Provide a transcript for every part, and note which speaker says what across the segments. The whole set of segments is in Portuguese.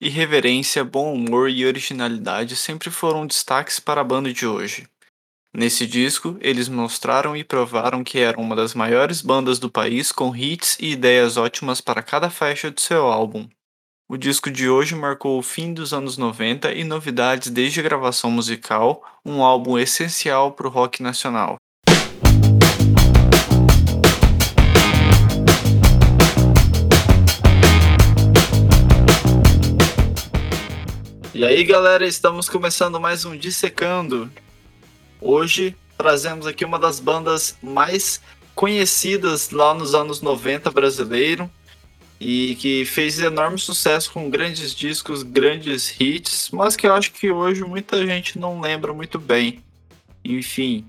Speaker 1: Irreverência, bom humor e originalidade sempre foram destaques para a banda de hoje. Nesse disco, eles mostraram e provaram que eram uma das maiores bandas do país com hits e ideias ótimas para cada faixa de seu álbum. O disco de hoje marcou o fim dos anos 90 e novidades desde a gravação musical, um álbum essencial para o rock nacional. E aí, galera, estamos começando mais um Dissecando. Hoje trazemos aqui uma das bandas mais conhecidas lá nos anos 90 brasileiro e que fez enorme sucesso com grandes discos, grandes hits, mas que eu acho que hoje muita gente não lembra muito bem. Enfim,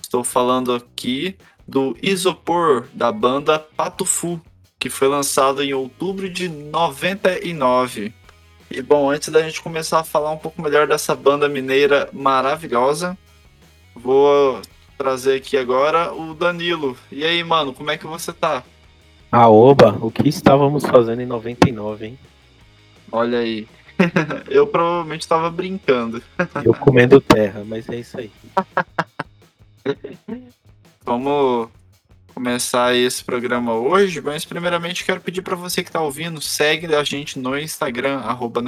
Speaker 1: estou falando aqui do Isopor da banda Pato Fu, que foi lançado em outubro de 99. E bom, antes da gente começar a falar um pouco melhor dessa banda mineira maravilhosa, vou trazer aqui agora o Danilo. E aí, mano, como é que você tá?
Speaker 2: Ah, oba, o que estávamos fazendo em 99, hein?
Speaker 1: Olha aí. Eu provavelmente estava brincando.
Speaker 2: Eu comendo terra, mas é isso aí.
Speaker 1: Vamos começar esse programa hoje, mas primeiramente quero pedir para você que está ouvindo, segue a gente no Instagram, arroba.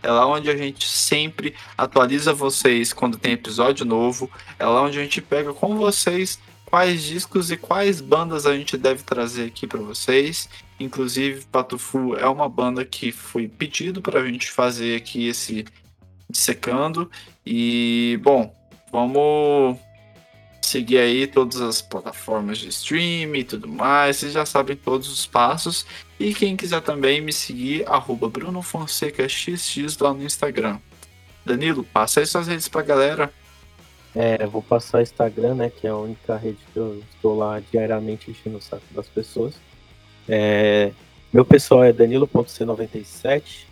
Speaker 1: É lá onde a gente sempre atualiza vocês quando tem episódio novo. É lá onde a gente pega com vocês quais discos e quais bandas a gente deve trazer aqui para vocês. Inclusive, Patufu é uma banda que foi pedido para a gente fazer aqui esse dissecando. E, bom, vamos seguir aí todas as plataformas de streaming e tudo mais. Vocês já sabem todos os passos. E quem quiser também me seguir, arroba Bruno Fonseca XX lá no Instagram. Danilo, passa aí suas redes pra galera.
Speaker 2: É, eu vou passar o Instagram, né? Que é a única rede que eu estou lá diariamente enchendo o saco das pessoas. É, meu pessoal é danilo.c97.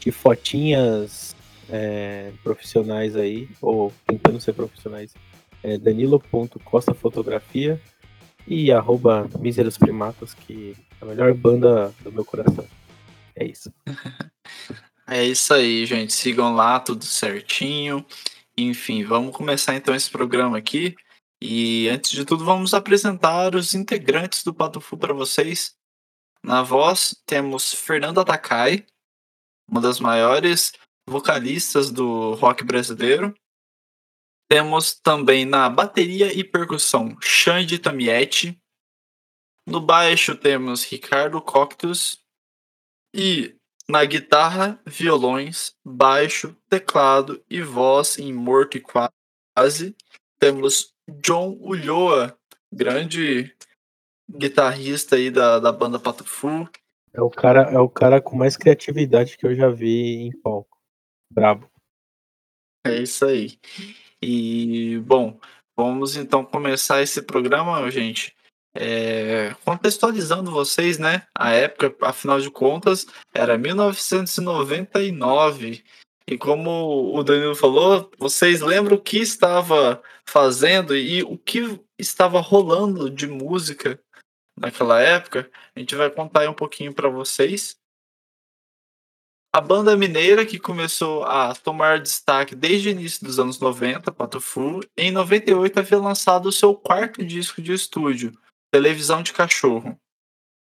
Speaker 2: De fotinhas é, profissionais aí, ou tentando ser profissionais, é danilo.costafotografia e arroba Míseros Primatas, que é a melhor banda do meu coração. É isso.
Speaker 1: é isso aí, gente. Sigam lá, tudo certinho. Enfim, vamos começar então esse programa aqui. E antes de tudo, vamos apresentar os integrantes do Patufu para vocês. Na voz, temos Fernanda Takai, uma das maiores vocalistas do rock brasileiro. Temos também na bateria e percussão Xande Tamietti. No baixo temos Ricardo Coctus. E na guitarra, violões, baixo, teclado e voz em morto e quase, temos John Ulloa, grande guitarrista aí da, da banda Patufu.
Speaker 2: É o cara, é o cara com mais criatividade que eu já vi em palco. Brabo.
Speaker 1: É isso aí. E, bom, vamos então começar esse programa, gente. É, contextualizando vocês, né? A época, afinal de contas, era 1999. E como o Danilo falou, vocês lembram o que estava fazendo e o que estava rolando de música naquela época? A gente vai contar aí um pouquinho para vocês. A banda mineira que começou a tomar destaque desde o início dos anos 90, Patufu, em 98 havia lançado o seu quarto disco de estúdio, Televisão de Cachorro,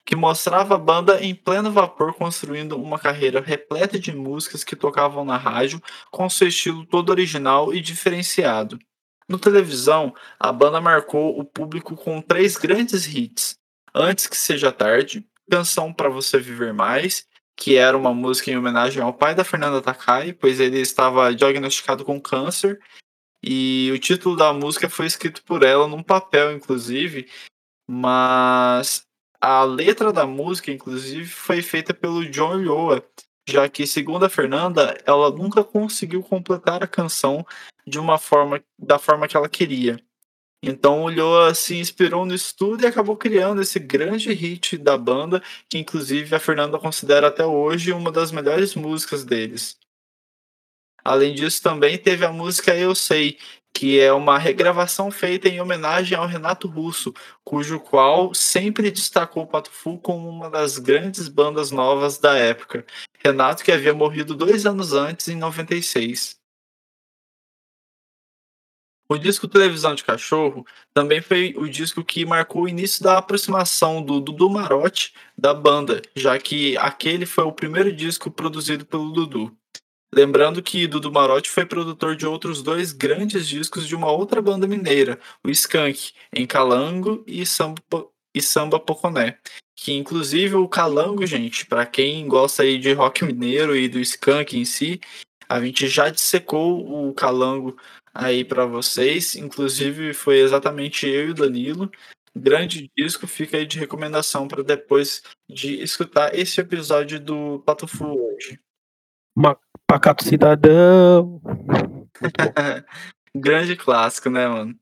Speaker 1: que mostrava a banda em pleno vapor construindo uma carreira repleta de músicas que tocavam na rádio com seu estilo todo original e diferenciado. No televisão, a banda marcou o público com três grandes hits: Antes que Seja Tarde, Canção para Você Viver Mais que era uma música em homenagem ao pai da Fernanda Takai, pois ele estava diagnosticado com câncer. E o título da música foi escrito por ela num papel, inclusive, mas a letra da música, inclusive, foi feita pelo John Lioa, já que, segundo a Fernanda, ela nunca conseguiu completar a canção de uma forma da forma que ela queria. Então o Lhoa se inspirou no estudo e acabou criando esse grande hit da banda, que inclusive a Fernanda considera até hoje uma das melhores músicas deles. Além disso, também teve a música Eu Sei, que é uma regravação feita em homenagem ao Renato Russo, cujo qual sempre destacou o Pato Fu como uma das grandes bandas novas da época. Renato que havia morrido dois anos antes, em 96. O disco Televisão de Cachorro também foi o disco que marcou o início da aproximação do Dudu Marotti da banda, já que aquele foi o primeiro disco produzido pelo Dudu. Lembrando que Dudu Marotti foi produtor de outros dois grandes discos de uma outra banda mineira, o Skank, em Calango e Samba, e Samba Poconé. Que inclusive o Calango, gente, para quem gosta aí de rock mineiro e do Skank em si, a gente já dissecou o Calango aí para vocês. Inclusive, foi exatamente eu e o Danilo. Grande disco, fica aí de recomendação para depois de escutar esse episódio do Pato Fu hoje.
Speaker 2: Pacato cidadão.
Speaker 1: Grande clássico, né, mano?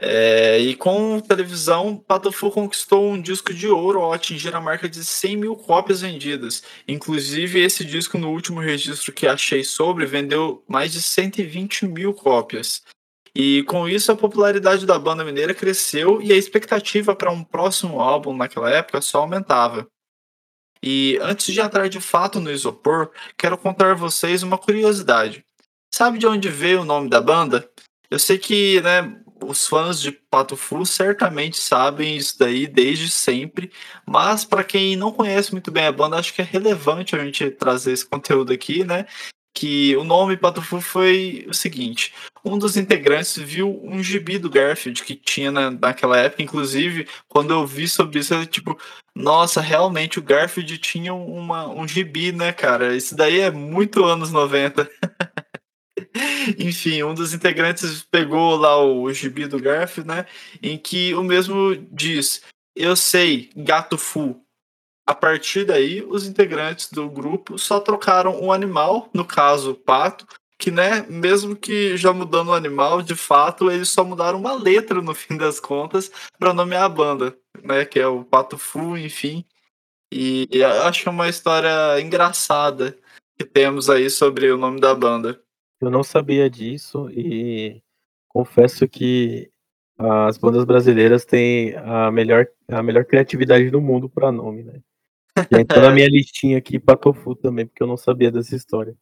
Speaker 1: É, e com televisão, Pato Fu conquistou um disco de ouro ao atingir a marca de 100 mil cópias vendidas. Inclusive, esse disco, no último registro que achei sobre, vendeu mais de 120 mil cópias. E com isso, a popularidade da banda mineira cresceu e a expectativa para um próximo álbum naquela época só aumentava. E antes de entrar de fato no isopor, quero contar a vocês uma curiosidade. Sabe de onde veio o nome da banda? Eu sei que, né, os fãs de Pato Fu certamente sabem isso daí desde sempre, mas para quem não conhece muito bem a banda, acho que é relevante a gente trazer esse conteúdo aqui, né? Que o nome Pato Fu foi o seguinte: um dos integrantes viu um gibi do Garfield que tinha na, naquela época, inclusive, quando eu vi sobre isso, eu tipo, nossa, realmente o Garfield tinha uma, um gibi, né, cara? Isso daí é muito anos 90. Enfim, um dos integrantes pegou lá o gibi do Garf, né? Em que o mesmo diz: Eu sei, gato fu. A partir daí, os integrantes do grupo só trocaram um animal, no caso, o pato, que, né, mesmo que já mudando o animal, de fato, eles só mudaram uma letra no fim das contas para nomear a banda, né, que é o Pato Fu, enfim. E, e acho é uma história engraçada que temos aí sobre o nome da banda.
Speaker 2: Eu não sabia disso e confesso que as bandas brasileiras têm a melhor, a melhor criatividade do mundo para nome, né? Já entrou na minha listinha aqui Patofu também, porque eu não sabia dessa história.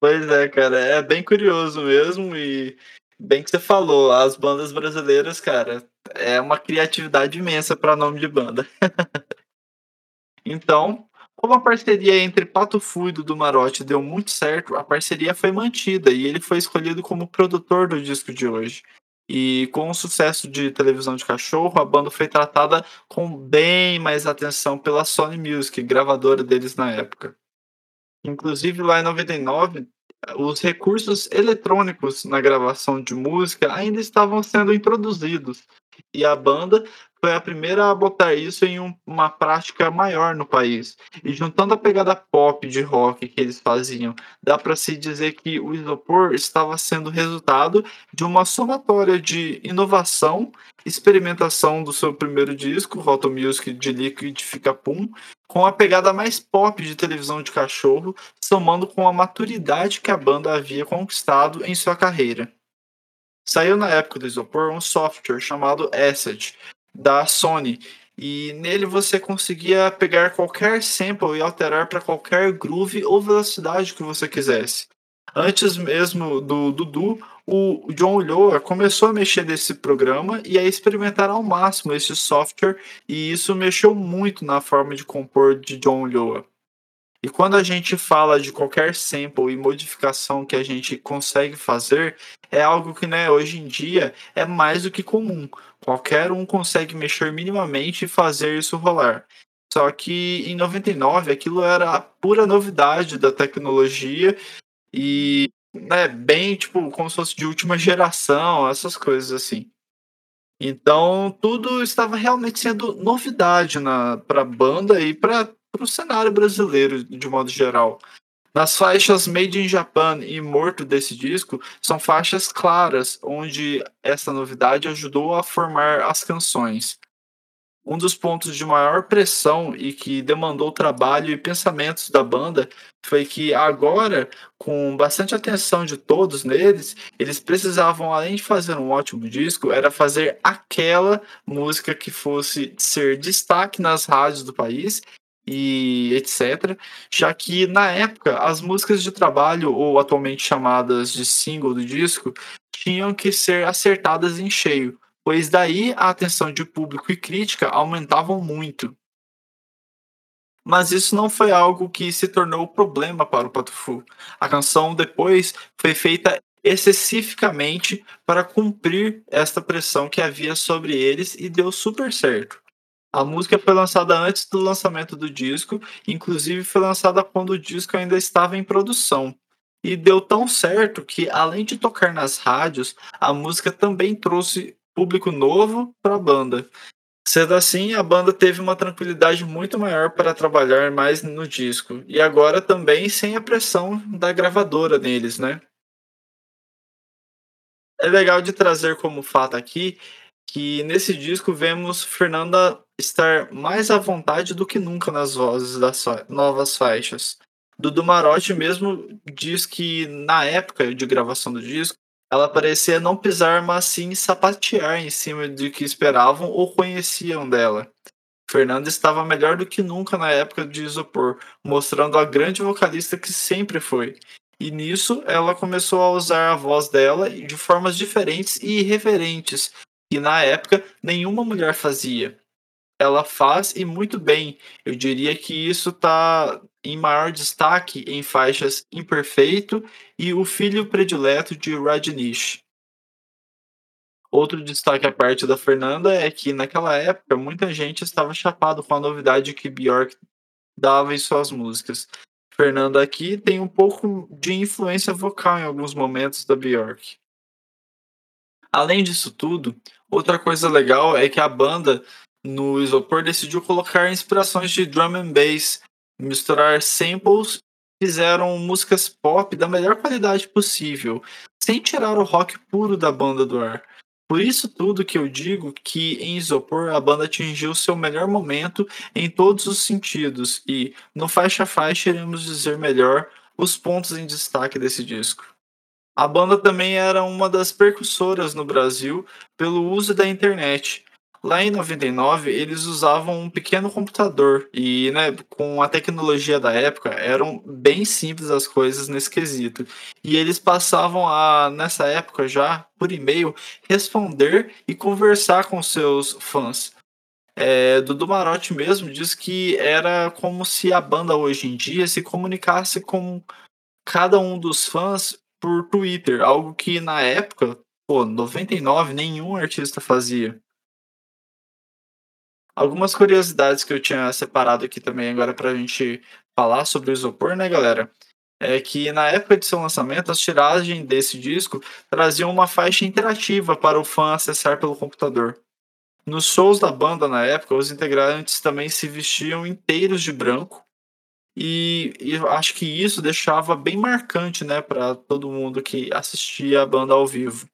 Speaker 1: Pois é, cara, é bem curioso mesmo e bem que você falou, as bandas brasileiras, cara, é uma criatividade imensa para nome de banda. então, como a parceria entre Pato Fu e Dudu Marotti deu muito certo, a parceria foi mantida e ele foi escolhido como produtor do disco de hoje. E com o sucesso de televisão de cachorro, a banda foi tratada com bem mais atenção pela Sony Music, gravadora deles na época. Inclusive, lá em 99, os recursos eletrônicos na gravação de música ainda estavam sendo introduzidos. E a banda foi a primeira a botar isso em um, uma prática maior no país. E juntando a pegada pop de rock que eles faziam, dá para se dizer que o Isopor estava sendo resultado de uma somatória de inovação, experimentação do seu primeiro disco, Roto Music de Liquid Fica Pum, com a pegada mais pop de televisão de cachorro, somando com a maturidade que a banda havia conquistado em sua carreira. Saiu na época do Isopor um software chamado Asset, da Sony. E nele você conseguia pegar qualquer sample e alterar para qualquer groove ou velocidade que você quisesse. Antes mesmo do Dudu, o John Ulloa começou a mexer nesse programa e a experimentar ao máximo esse software, e isso mexeu muito na forma de compor de John Ulloa. E quando a gente fala de qualquer sample e modificação que a gente consegue fazer, é algo que né, hoje em dia é mais do que comum. Qualquer um consegue mexer minimamente e fazer isso rolar. Só que em 99 aquilo era a pura novidade da tecnologia e né, bem tipo como se fosse de última geração, essas coisas assim. Então tudo estava realmente sendo novidade para a banda e para para o cenário brasileiro de modo geral. Nas faixas Made in Japan e Morto desse disco, são faixas claras, onde essa novidade ajudou a formar as canções. um dos pontos de maior pressão e que demandou trabalho e pensamentos da banda foi que agora, com bastante atenção de todos neles, eles precisavam, além de fazer um ótimo disco, era fazer aquela música que fosse ser destaque nas rádios do país e etc. Já que na época as músicas de trabalho, ou atualmente chamadas de single do disco, tinham que ser acertadas em cheio pois daí a atenção de público e crítica aumentavam muito. Mas isso não foi algo que se tornou problema para o Patufu. A canção depois foi feita especificamente para cumprir esta pressão que havia sobre eles e deu super certo. A música foi lançada antes do lançamento do disco, inclusive foi lançada quando o disco ainda estava em produção. E deu tão certo que, além de tocar nas rádios, a música também trouxe público novo para a banda. Sendo assim, a banda teve uma tranquilidade muito maior para trabalhar mais no disco, e agora também sem a pressão da gravadora neles, né? É legal de trazer como fato aqui que nesse disco vemos Fernanda estar mais à vontade do que nunca nas vozes das novas faixas. Dudu Marotti mesmo diz que na época de gravação do disco, ela parecia não pisar, mas sim sapatear em cima de que esperavam ou conheciam dela. Fernanda estava melhor do que nunca na época de Isopor, mostrando a grande vocalista que sempre foi. E nisso ela começou a usar a voz dela de formas diferentes e irreverentes, que na época nenhuma mulher fazia ela faz e muito bem. Eu diria que isso está em maior destaque em faixas Imperfeito e O Filho Predileto de Rajneesh. Outro destaque à parte da Fernanda é que naquela época muita gente estava chapado com a novidade que Björk dava em suas músicas. Fernanda aqui tem um pouco de influência vocal em alguns momentos da Björk. Além disso tudo, outra coisa legal é que a banda no Isopor decidiu colocar inspirações de drum and bass, misturar samples, fizeram músicas pop da melhor qualidade possível, sem tirar o rock puro da banda do ar. Por isso tudo que eu digo que em Isopor a banda atingiu seu melhor momento em todos os sentidos e no faixa a faixa iremos dizer melhor os pontos em destaque desse disco. A banda também era uma das percussoras no Brasil pelo uso da internet, Lá em 99, eles usavam um pequeno computador e, né, com a tecnologia da época, eram bem simples as coisas nesse quesito. E eles passavam a, nessa época já, por e-mail, responder e conversar com seus fãs. É, Dudu Marotti mesmo diz que era como se a banda hoje em dia se comunicasse com cada um dos fãs por Twitter, algo que na época, pô, 99, nenhum artista fazia. Algumas curiosidades que eu tinha separado aqui também agora para a gente falar sobre o isopor, né, galera? É que na época de seu lançamento, as tiragens desse disco traziam uma faixa interativa para o fã acessar pelo computador. Nos shows da banda na época, os integrantes também se vestiam inteiros de branco e, e acho que isso deixava bem marcante, né, para todo mundo que assistia a banda ao vivo.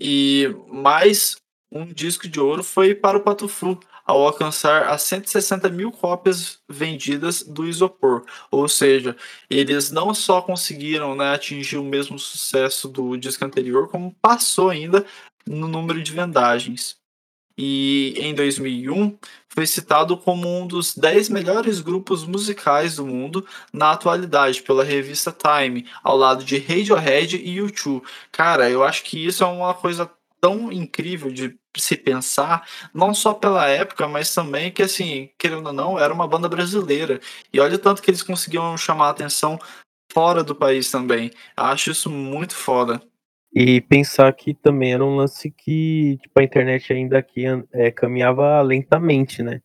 Speaker 1: E mais um disco de ouro foi para o Patufu, ao alcançar as 160 mil cópias vendidas do Isopor. Ou seja, eles não só conseguiram né, atingir o mesmo sucesso do disco anterior, como passou ainda no número de vendagens. E em 2001 foi citado como um dos 10 melhores grupos musicais do mundo na atualidade pela revista Time, ao lado de Radiohead e U2. Cara, eu acho que isso é uma coisa tão incrível de se pensar, não só pela época, mas também que, assim, querendo ou não, era uma banda brasileira. E olha o tanto que eles conseguiam chamar a atenção fora do país também. Acho isso muito foda.
Speaker 2: E pensar que também era um lance que tipo, a internet ainda aqui é, caminhava lentamente, né?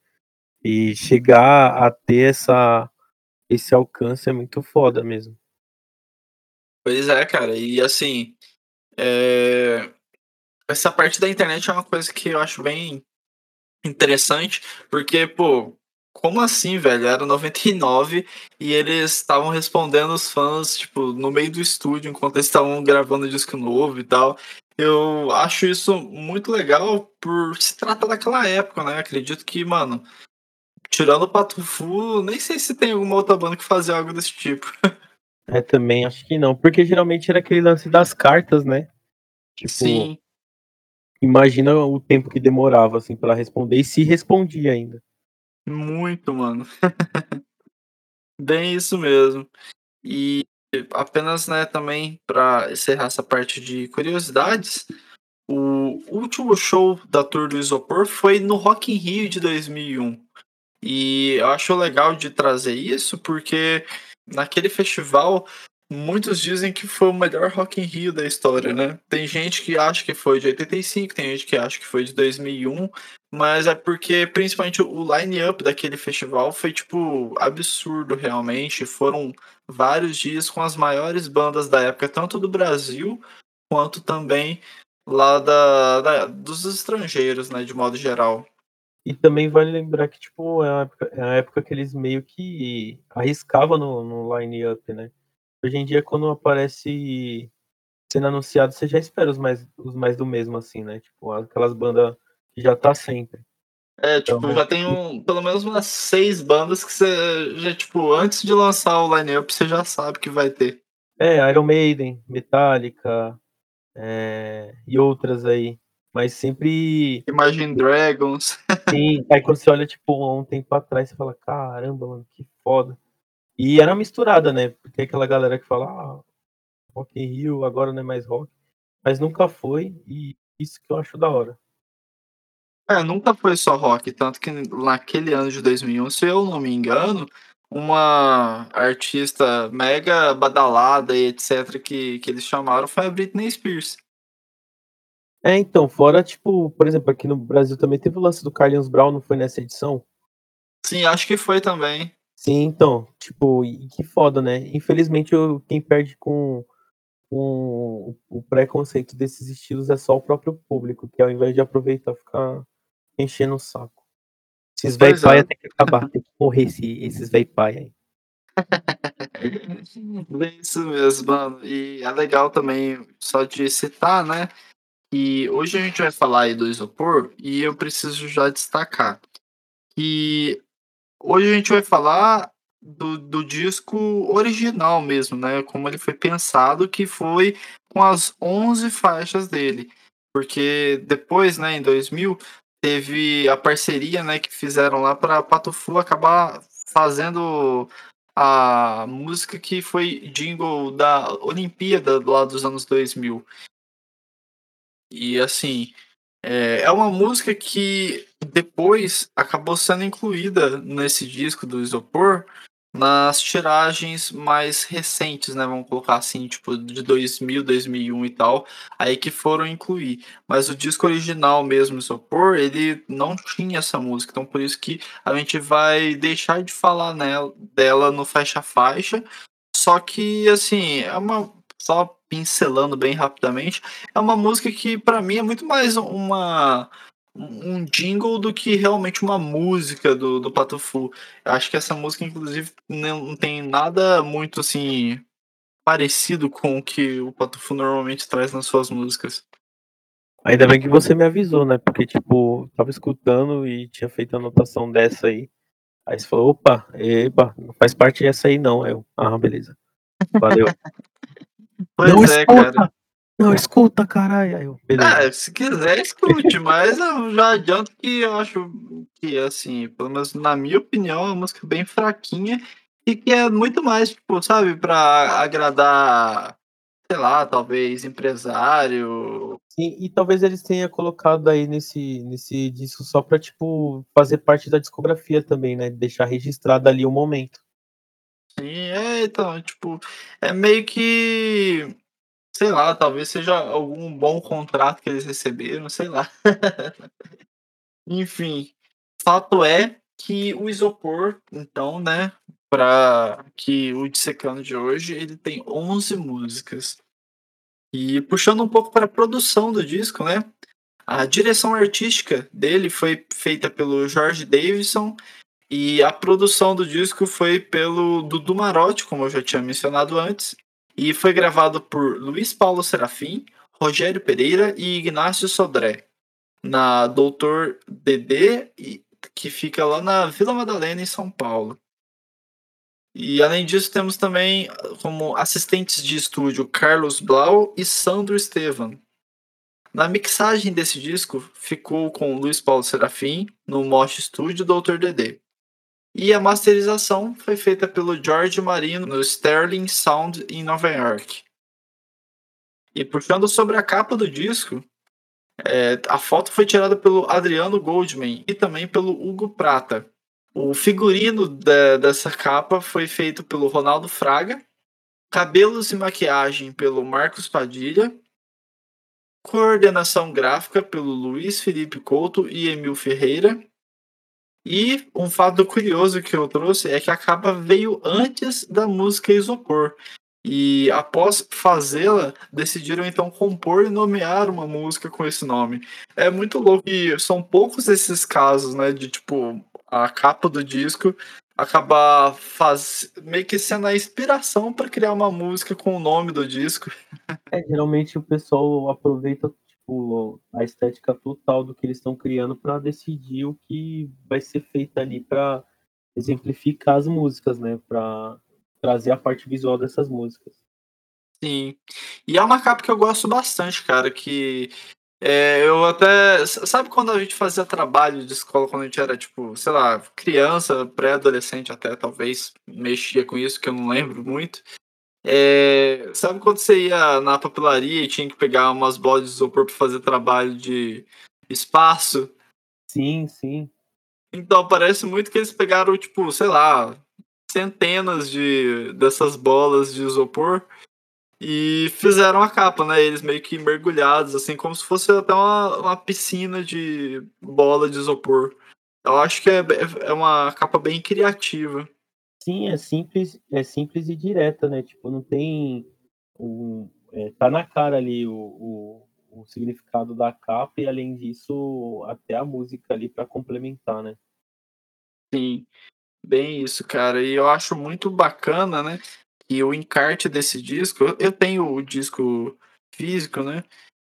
Speaker 2: E chegar a ter essa, esse alcance é muito foda mesmo.
Speaker 1: Pois é, cara. E assim, é essa parte da internet é uma coisa que eu acho bem interessante, porque, pô, como assim, velho? Era 99 e eles estavam respondendo os fãs, tipo, no meio do estúdio, enquanto eles estavam gravando disco novo e tal. Eu acho isso muito legal por se tratar daquela época, né? Acredito que, mano, tirando o Pato Fu, nem sei se tem alguma outra banda que fazia algo desse tipo.
Speaker 2: É, também acho que não, porque geralmente era aquele lance das cartas, né? Tipo,
Speaker 1: Sim,
Speaker 2: imagina o tempo que demorava, assim, pra ela responder, e se respondia ainda.
Speaker 1: muito, mano. Bem isso mesmo. E apenas, né, também para encerrar essa parte de curiosidades, o último show da tour do Isopor foi no Rock in Rio de 2001. E eu acho legal de trazer isso porque naquele festival muitos dizem que foi o melhor Rock in Rio da história, né? Tem gente que acha que foi de 85, tem gente que acha que foi de 2001, mas é porque principalmente o line-up daquele festival foi tipo absurdo realmente. Foram vários dias com as maiores bandas da época, tanto do Brasil quanto também lá da, da- dos estrangeiros, né, de modo geral.
Speaker 2: E também vale lembrar que, tipo, é a época, é época que eles meio que arriscavam no, no line-up, né? Hoje em dia, quando aparece sendo anunciado, você já espera os mais, os mais do mesmo, assim, né? Tipo, aquelas bandas que já tá sempre.
Speaker 1: É, tipo,
Speaker 2: Então,
Speaker 1: já tem um, pelo menos umas seis bandas que você já, tipo, antes de lançar o line-up, você já sabe que vai ter.
Speaker 2: é, Iron Maiden, Metallica, é, e outras aí. Mas sempre
Speaker 1: Imagine Dragons.
Speaker 2: tem. Aí quando você olha, tipo, há um tempo atrás, você fala, caramba, mano, que foda. E era misturada, né? Porque aquela galera que fala, ah, Rock in Rio, agora não é mais rock. Mas nunca foi, e isso que eu acho da hora.
Speaker 1: É, nunca foi só rock, tanto que naquele ano de 2001, se eu não me engano, uma artista mega badalada e etc que, que eles chamaram foi a Britney Spears.
Speaker 2: É, então, fora, tipo, por exemplo, aqui no Brasil também teve o lance do Carlinhos Brown, não foi nessa edição?
Speaker 1: Sim, acho que foi também.
Speaker 2: Sim, então, tipo, e que foda, né? Infelizmente, eu, quem perde com, com o preconceito desses estilos é só o próprio público, que ao invés de aproveitar, ficar enchendo o saco. Esses véi
Speaker 1: Pois é.
Speaker 2: paia tem que acabar, tem que morrer esse, esses véi paia aí.
Speaker 1: Bem isso mesmo, mano. E é legal também, só de citar, né? E hoje a gente vai falar aí do isopor e eu preciso já destacar que hoje a gente vai falar do, do disco original mesmo, né? Como ele foi pensado, que foi com as 11 faixas dele. Porque depois, né, em 2000, teve a parceria, né, que fizeram lá para Pato Fu acabar fazendo a música que foi jingle da Olimpíada lá dos anos 2000. E assim, é, uma música que depois acabou sendo incluída nesse disco do Isopor nas tiragens mais recentes, né? Vamos colocar assim, tipo de 2000, 2001 e tal, aí que foram incluir. Mas o disco original mesmo, Isopor, ele não tinha essa música, então por isso que a gente vai deixar de falar nela, dela no faixa faixa. Só que assim, é uma só pincelando bem rapidamente, é uma música que pra mim é muito mais uma um jingle do que realmente uma música do, do Pato Fu. Eu acho que essa música, inclusive, não tem nada muito assim parecido com o que o Pato Fu normalmente traz nas suas músicas.
Speaker 2: Ainda bem que você me avisou, né? Porque, tipo, tava escutando e tinha feito a anotação dessa aí. Aí você falou, opa, epa, não faz parte dessa aí não. Eu, ah, beleza. Valeu.
Speaker 1: Pois
Speaker 2: não
Speaker 1: é,
Speaker 2: escuta!
Speaker 1: cara.
Speaker 2: Não, escuta, caralho. Eu.
Speaker 1: É, se quiser, escute, mas eu já adianto que eu acho que, assim, pelo menos na minha opinião, é uma música bem fraquinha e que é muito mais, tipo, sabe, pra agradar, sei lá, talvez empresário.
Speaker 2: Sim, e talvez eles tenham colocado aí nesse, nesse disco só pra, tipo, fazer parte da discografia também, né? Deixar registrado ali o momento.
Speaker 1: Sim, é, então, tipo, é meio que, sei lá, talvez seja algum bom contrato que eles receberam, sei lá. Enfim, fato é que o isopor, então, né, para que o dissecando de hoje, ele tem 11 músicas. E puxando um pouco para a produção do disco, né? A direção artística dele foi feita pelo George Davidson E a produção do disco foi pelo Dudu Marotti, como eu já tinha mencionado antes, e foi gravado por Luiz Paulo Serafim, Rogério Pereira e Ignácio Sodré, na Doutor DD, que fica lá na Vila Madalena, em São Paulo. E além disso, temos também como assistentes de estúdio Carlos Blau e Sandro Estevan. Na mixagem desse disco ficou com Luiz Paulo Serafim no Mosh Studio Dr. DD. E a masterização foi feita pelo George Marino no Sterling Sound em Nova York. E puxando sobre a capa do disco, é, a foto foi tirada pelo Adriano Goldman e também pelo Hugo Prata. O figurino de, dessa capa foi feito pelo Ronaldo Fraga, cabelos e maquiagem pelo Marcos Padilha, coordenação gráfica pelo Luiz Felipe Couto e Emil Ferreira. E um fato curioso que eu trouxe é que a capa veio antes da música Isopor. E após fazê-la, decidiram então compor e nomear uma música com esse nome. É muito louco e são poucos esses casos, né? De tipo, a capa do disco acabar faz... meio que sendo a inspiração para criar uma música com o nome do disco.
Speaker 2: É, geralmente o pessoal aproveita tipo, a estética total do que eles estão criando para decidir o que vai ser feito ali para exemplificar as músicas, né? Para trazer a parte visual dessas músicas.
Speaker 1: Sim. E é uma capa que eu gosto bastante, cara, que é, eu até. Sabe quando a gente fazia trabalho de escola quando a gente era, tipo, sei lá, criança, pré-adolescente até, talvez, mexia com isso, que eu não lembro muito. É, sabe quando você ia na papelaria e tinha que pegar umas bolas de isopor para fazer trabalho de espaço?
Speaker 2: Sim, sim.
Speaker 1: Então, parece muito que eles pegaram, tipo, sei lá, centenas de dessas bolas de isopor e fizeram a capa, né? Eles meio que mergulhados, assim, como se fosse até uma, uma piscina de bola de isopor. Eu acho que é, é uma capa bem criativa.
Speaker 2: Sim, é simples, é simples e direta, né? Tipo, não tem um, é, tá na cara ali o, o, o, significado da capa e além disso até a música ali para complementar, né?
Speaker 1: Sim. Bem isso, cara. E eu acho muito bacana, né? E o encarte desse disco, eu tenho o disco físico, né?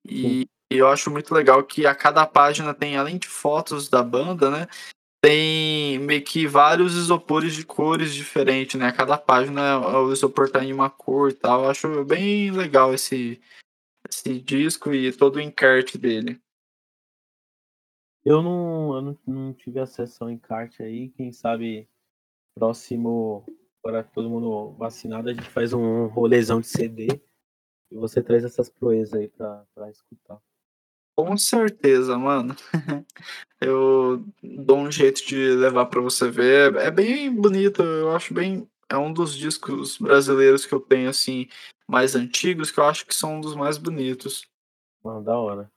Speaker 1: E, e eu acho muito legal que a cada página tem, além de fotos da banda, né? Tem meio que vários isopores de cores diferentes, né? Cada página o isopor tá em uma cor e tal. Eu acho bem legal esse, esse disco e todo o encarte dele.
Speaker 2: Eu não, eu não, não tive acesso ao encarte aí, quem sabe próximo, agora todo mundo vacinado, a gente faz um rolezão de CD e você traz essas proezas aí pra, pra escutar.
Speaker 1: Com certeza, mano. eu dou um jeito de levar para você ver. É bem bonito, eu acho bem. É um dos discos brasileiros que eu tenho, assim, mais antigos, que eu acho que são um dos mais bonitos.
Speaker 2: Mano, da hora.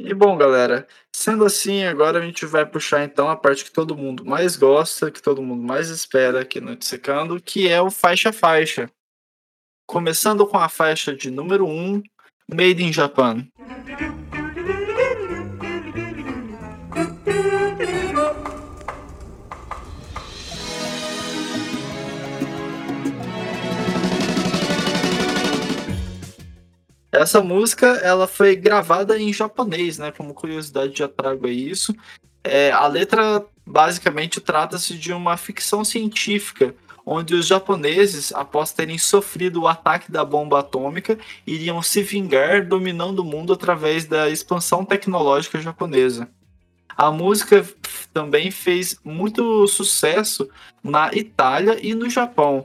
Speaker 1: E bom, galera, sendo assim, agora a gente vai puxar então a parte que todo mundo mais gosta, que todo mundo mais espera aqui no Dissecando, que é o faixa faixa. Começando com a faixa de número 1, Made in Japan. Essa música ela foi gravada em japonês, né? Como curiosidade já trago aí isso. É, a letra basicamente trata-se de uma ficção científica, onde os japoneses, após terem sofrido o ataque da bomba atômica, iriam se vingar dominando o mundo através da expansão tecnológica japonesa. A música também fez muito sucesso na Itália e no Japão,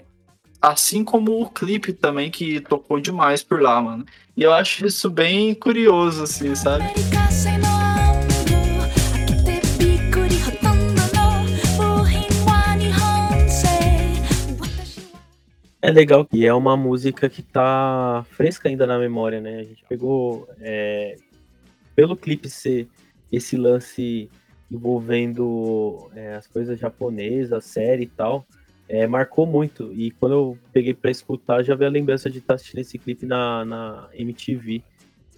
Speaker 1: assim como o clipe também que tocou demais por lá, mano. E eu acho isso bem curioso, assim, sabe?
Speaker 2: É legal que é uma música que tá fresca ainda na memória, né? A gente pegou é, pelo clipe ser esse lance envolvendo é, as coisas japonesas, série e tal é, marcou muito. E quando eu peguei para escutar, já veio a lembrança de estar tá assistindo esse clipe na, na MTV.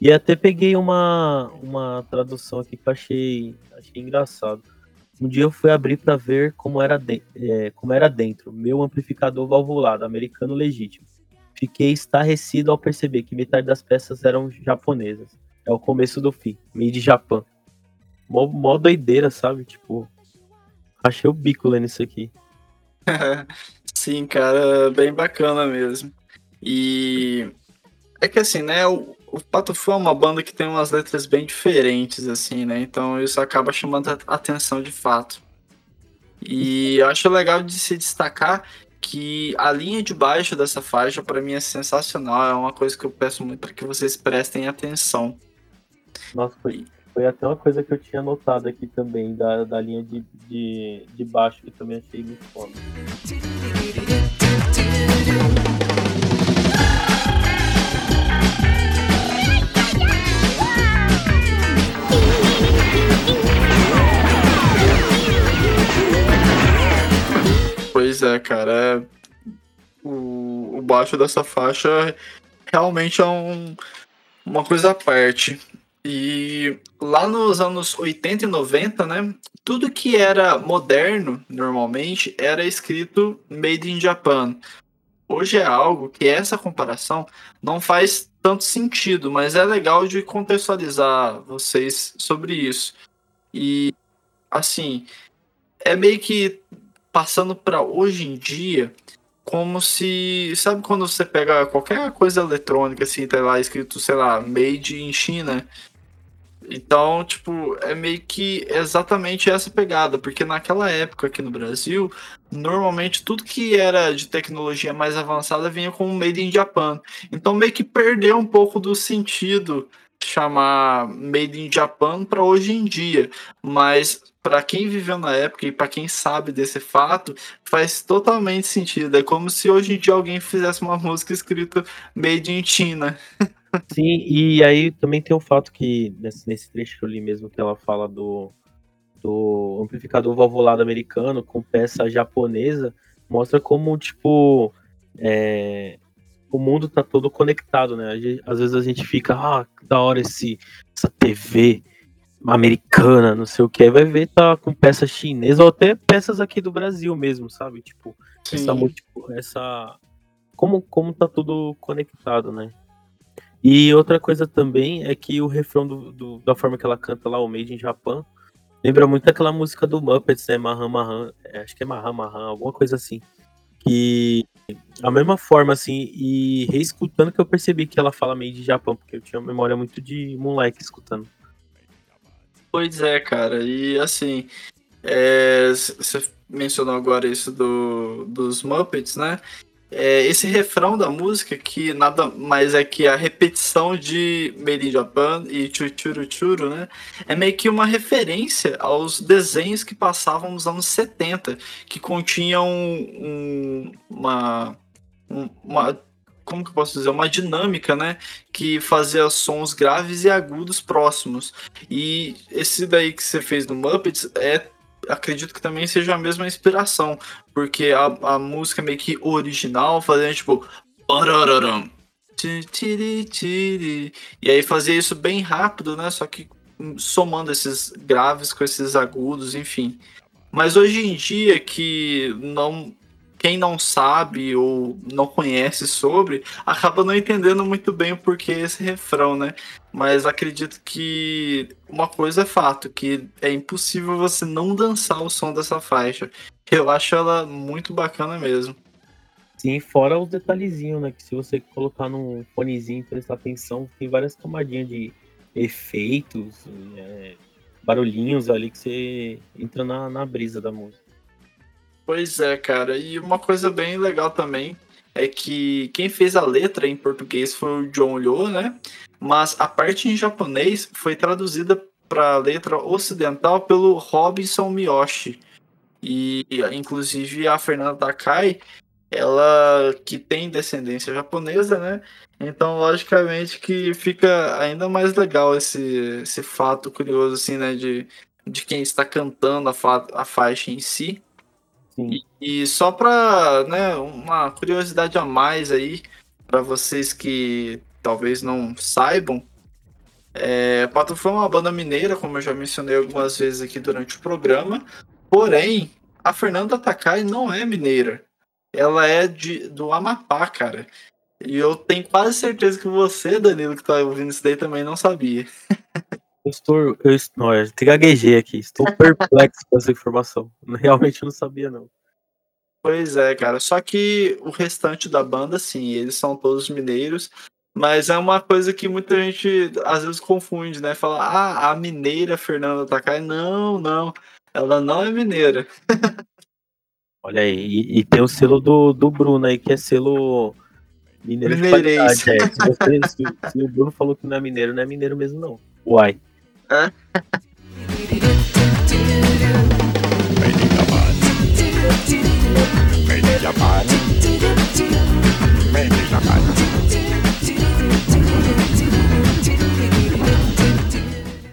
Speaker 2: E até peguei uma, uma tradução aqui que eu achei, achei engraçado. Um dia eu fui abrir para ver como era, de, é, como era dentro, meu amplificador valvulado, americano legítimo. Fiquei estarrecido ao perceber que metade das peças eram japonesas. É o começo do fim, made Japan. Mó, mó doideira, sabe? Tipo, achei o bico lendo isso aqui.
Speaker 1: Sim, cara, bem bacana mesmo. E é que assim, né, o Pato Fu é uma banda que tem umas letras bem diferentes, assim, né? Então isso acaba chamando a atenção de fato. E eu acho legal de se destacar que a linha de baixo dessa faixa para mim é sensacional, é uma coisa que eu peço muito para que vocês prestem atenção.
Speaker 2: Nossa, foi, foi até uma coisa que eu tinha notado aqui também, da, da linha de, de, de baixo, que também achei muito foda.
Speaker 1: Pois é, cara. É... O, o baixo dessa faixa realmente é um, uma coisa à parte. E lá nos anos 80 e 90, né? Tudo que era moderno, normalmente, era escrito Made in Japan. Hoje é algo que essa comparação não faz tanto sentido, mas é legal de contextualizar vocês sobre isso. E, assim, é meio que passando para hoje em dia, como se. Sabe quando você pega qualquer coisa eletrônica, assim, tá lá escrito, sei lá, made in China? Então, tipo, é meio que exatamente essa pegada, porque naquela época aqui no Brasil, normalmente tudo que era de tecnologia mais avançada vinha como Made in Japan. Então, meio que perdeu um pouco do sentido chamar Made in Japan para hoje em dia, mas para quem viveu na época e para quem sabe desse fato, faz totalmente sentido. É como se hoje em dia alguém fizesse uma música escrita Made in China.
Speaker 2: Sim, e aí também tem o fato que nesse, trecho que eu li mesmo que ela fala do, do amplificador valvulado americano com peça japonesa, mostra como, tipo, é, o mundo tá todo conectado, né? Às vezes a gente fica, ah, da hora esse, essa TV americana, não sei o que, vai ver tá com peças chinesas ou até peças aqui do Brasil mesmo, sabe? Tipo, essa, essa como como tá tudo conectado, né? E outra coisa também é que o refrão do, do, da forma que ela canta lá, o Made in Japan, lembra muito aquela música do Muppets, né? Mahan Mahan, é, acho que é Mahan Mahan, alguma coisa assim. Que a mesma forma, assim, e reescutando que eu percebi que ela fala Made in Japan, porque eu tinha uma memória muito de moleque escutando.
Speaker 1: Pois é, cara. E assim, é, você mencionou agora isso do, dos Muppets, né? É, esse refrão da música, que nada mais é que a repetição de Made in Japan e Chuchuru Churu, né? É meio que uma referência aos desenhos que passavam nos anos 70, que continham um, uma, uma como que eu posso dizer, uma dinâmica, né, que fazia sons graves e agudos próximos. E esse daí que você fez no Muppets é acredito que também seja a mesma inspiração, porque a, a música meio que original fazia tipo e aí fazia isso bem rápido, né? Só que somando esses graves com esses agudos, enfim. Mas hoje em dia que não quem não sabe ou não conhece sobre, acaba não entendendo muito bem o porquê esse refrão, né? Mas acredito que uma coisa é fato, que é impossível você não dançar o som dessa faixa. Eu acho ela muito bacana mesmo.
Speaker 2: Sim, fora os detalhezinhos, né? Que se você colocar num fonezinho e prestar atenção, tem várias tomadinhas de efeitos, é, barulhinhos ali que você entra na, na brisa da música.
Speaker 1: Pois é, cara. E uma coisa bem legal também é que quem fez a letra em português foi o John Liu, né? Mas a parte em japonês foi traduzida para a letra ocidental pelo Robinson Miyoshi. E inclusive a Fernanda Takai, ela que tem descendência japonesa, né? Então, logicamente que fica ainda mais legal esse, esse fato curioso assim, né, de, de quem está cantando a, fa a faixa em si. E, e, só para né, uma curiosidade a mais aí, para vocês que talvez não saibam, É, Patufu é uma banda mineira, como eu já mencionei algumas vezes aqui durante o programa. Porém, a Fernanda Takai não é mineira. Ela é de, do Amapá, cara. E eu tenho quase certeza que você, Danilo, que tá ouvindo isso daí, também não sabia.
Speaker 2: Eu estou. Eu, não, eu gaguejei aqui. Estou perplexo com essa informação. Realmente não sabia, não.
Speaker 1: Pois é, cara. Só que o restante da banda, sim, eles são todos mineiros. Mas é uma coisa que muita gente às vezes confunde, né? Fala, ah, a mineira Fernanda Takai. Não, não. Ela não é mineira.
Speaker 2: Olha aí, e, e, tem o selo do, do Bruno aí, que é selo mineiro Mineirês. de qualidade. É. Se, você, se, se, o Bruno falou que não é mineiro, não é mineiro mesmo, não. Uai. É?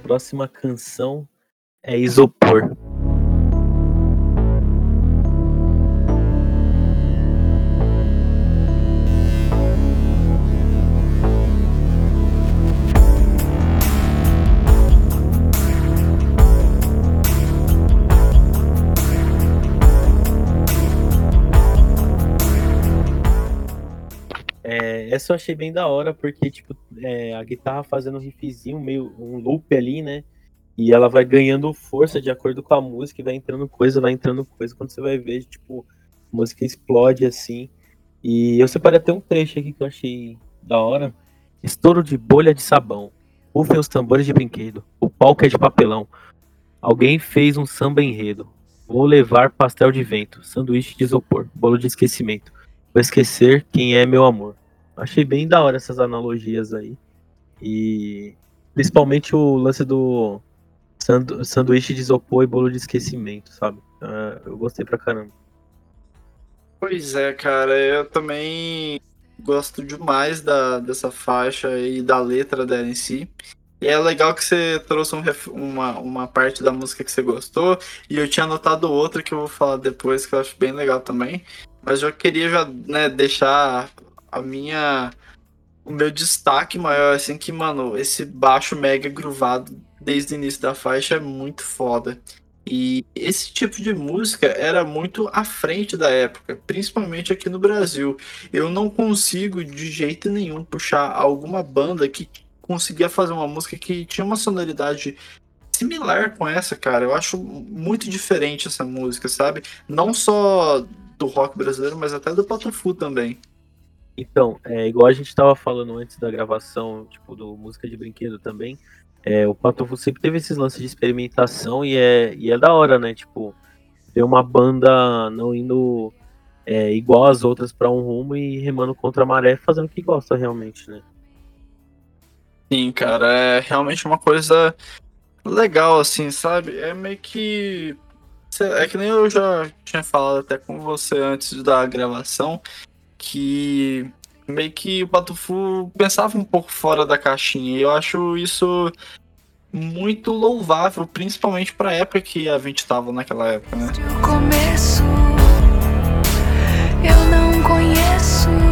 Speaker 2: Próxima canção é Isopor. Essa eu achei bem da hora, porque, tipo, é, a guitarra fazendo um riffzinho, meio um loop ali, né? E ela vai ganhando força de acordo com a música, e vai entrando coisa, vai entrando coisa. Quando você vai ver, tipo, a música explode assim. E eu separei até um trecho aqui que eu achei da hora. Estouro de bolha de sabão. Rufem os tambores de brinquedo. O palco é de papelão. Alguém fez um samba enredo. Vou levar pastel de vento, sanduíche de isopor, bolo de esquecimento. Vou esquecer quem é meu amor. Achei bem da hora essas analogias aí. E principalmente o lance do sandu sanduíche de isopor e bolo de esquecimento, sabe? Uh, eu gostei pra caramba.
Speaker 1: Pois é, cara, eu também gosto demais da, dessa faixa e da letra dela em si. E é legal que você trouxe um, uma, uma parte da música que você gostou, e eu tinha anotado outra que eu vou falar depois, que eu acho bem legal também. Mas eu queria já né, deixar a minha o meu destaque maior assim que, mano, esse baixo mega groovado desde o início da faixa é muito foda. E esse tipo de música era muito à frente da época, principalmente aqui no Brasil. Eu não consigo de jeito nenhum puxar alguma banda que conseguia fazer uma música que tinha uma sonoridade similar com essa, cara. Eu acho muito diferente essa música, sabe? Não só do rock brasileiro, mas até do Patufu também.
Speaker 2: Então, é igual a gente estava falando antes da gravação, tipo, do música de brinquedo também. É, o Patofu sempre teve esses lances de experimentação e é, e é da hora, né? Tipo, ver uma banda não indo é, igual as outras para um rumo e remando contra a maré, fazendo o que gosta realmente, né?
Speaker 1: Sim, cara, é realmente uma coisa legal, assim, sabe? É meio que. É que nem eu já tinha falado até com você antes da gravação que meio que o Patufu pensava um pouco fora da caixinha. E eu acho isso muito louvável, principalmente para a época que a gente estava naquela época, né? Começo, eu não conheço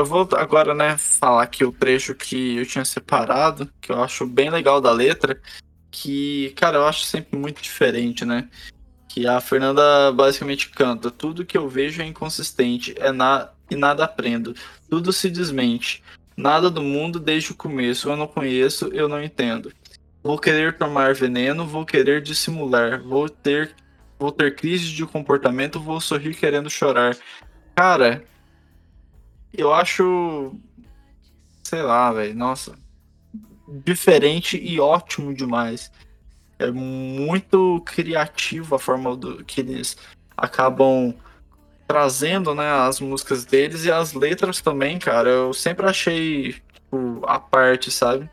Speaker 1: eu vou agora, né, falar aqui o trecho que eu tinha separado, que eu acho bem legal da letra, que, cara, eu acho sempre muito diferente, né? Que a Fernanda basicamente canta: Tudo que eu vejo é inconsistente, é na... e nada aprendo, tudo se desmente. Nada do mundo desde o começo, eu não conheço, eu não entendo. Vou querer tomar veneno, vou querer dissimular, vou ter, vou ter crise de comportamento, vou sorrir querendo chorar. Cara, eu acho. Sei lá, velho. Nossa. Diferente e ótimo demais. É muito criativo a forma do, que eles acabam trazendo, né, as músicas deles e as letras também, cara. Eu sempre achei tipo, a parte, sabe?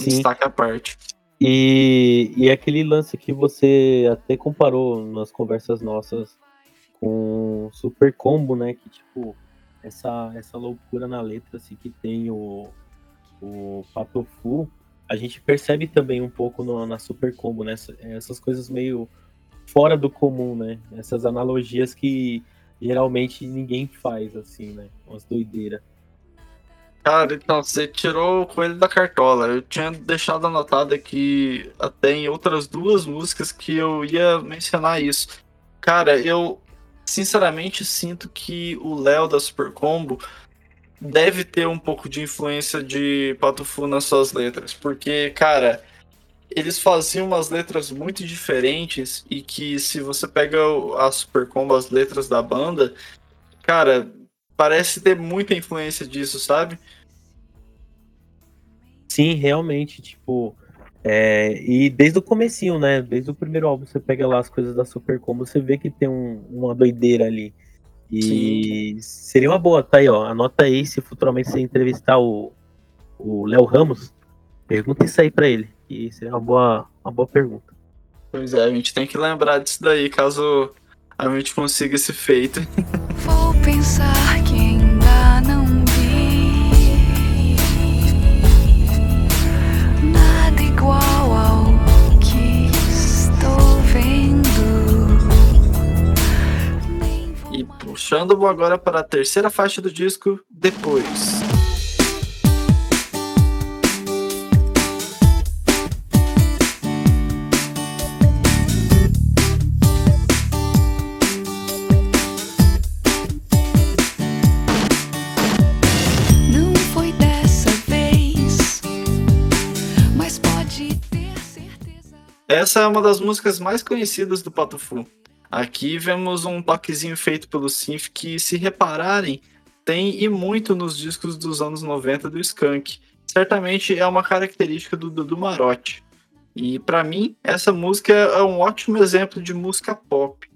Speaker 1: Um destaque à parte.
Speaker 2: E, e aquele lance que você até comparou nas conversas nossas com Super Combo, né? Que tipo, essa, essa loucura na letra assim, que tem o, o Patofu, a gente percebe também um pouco no, na Super Combo, né? Essas coisas meio fora do comum, né? Essas analogias que geralmente ninguém faz, assim, né? Umas doideiras.
Speaker 1: Cara, então, você tirou o coelho da cartola. Eu tinha deixado anotado aqui até em outras duas músicas que eu ia mencionar isso. Cara, eu sinceramente sinto que o Léo da Super Combo deve ter um pouco de influência de Pato Fu nas suas letras, porque, cara, eles faziam umas letras muito diferentes e que se você pega a Super Combo, as letras da banda, cara, parece ter muita influência disso, sabe?
Speaker 2: Sim, realmente, tipo, é, e desde o comecinho, né? Desde o primeiro álbum, você pega lá as coisas da Super Combo, você vê que tem um, uma doideira ali. E Sim. seria uma boa, tá aí, ó. Anota aí se futuramente você entrevistar o Léo Ramos, pergunta isso aí pra ele. Que seria uma boa, uma boa pergunta.
Speaker 1: Pois é, a gente tem que lembrar disso daí, caso a gente consiga esse feito.
Speaker 3: Vou pensar que
Speaker 1: E puxando agora para a terceira faixa do disco, Depois. Essa é uma das músicas mais conhecidas do Pato Fu. Aqui vemos um toquezinho feito pelo Synth que, se repararem, tem e muito nos discos dos anos 90 do Skank. Certamente é uma característica do Dudu Marotti. E para mim, essa música é um ótimo exemplo de música pop.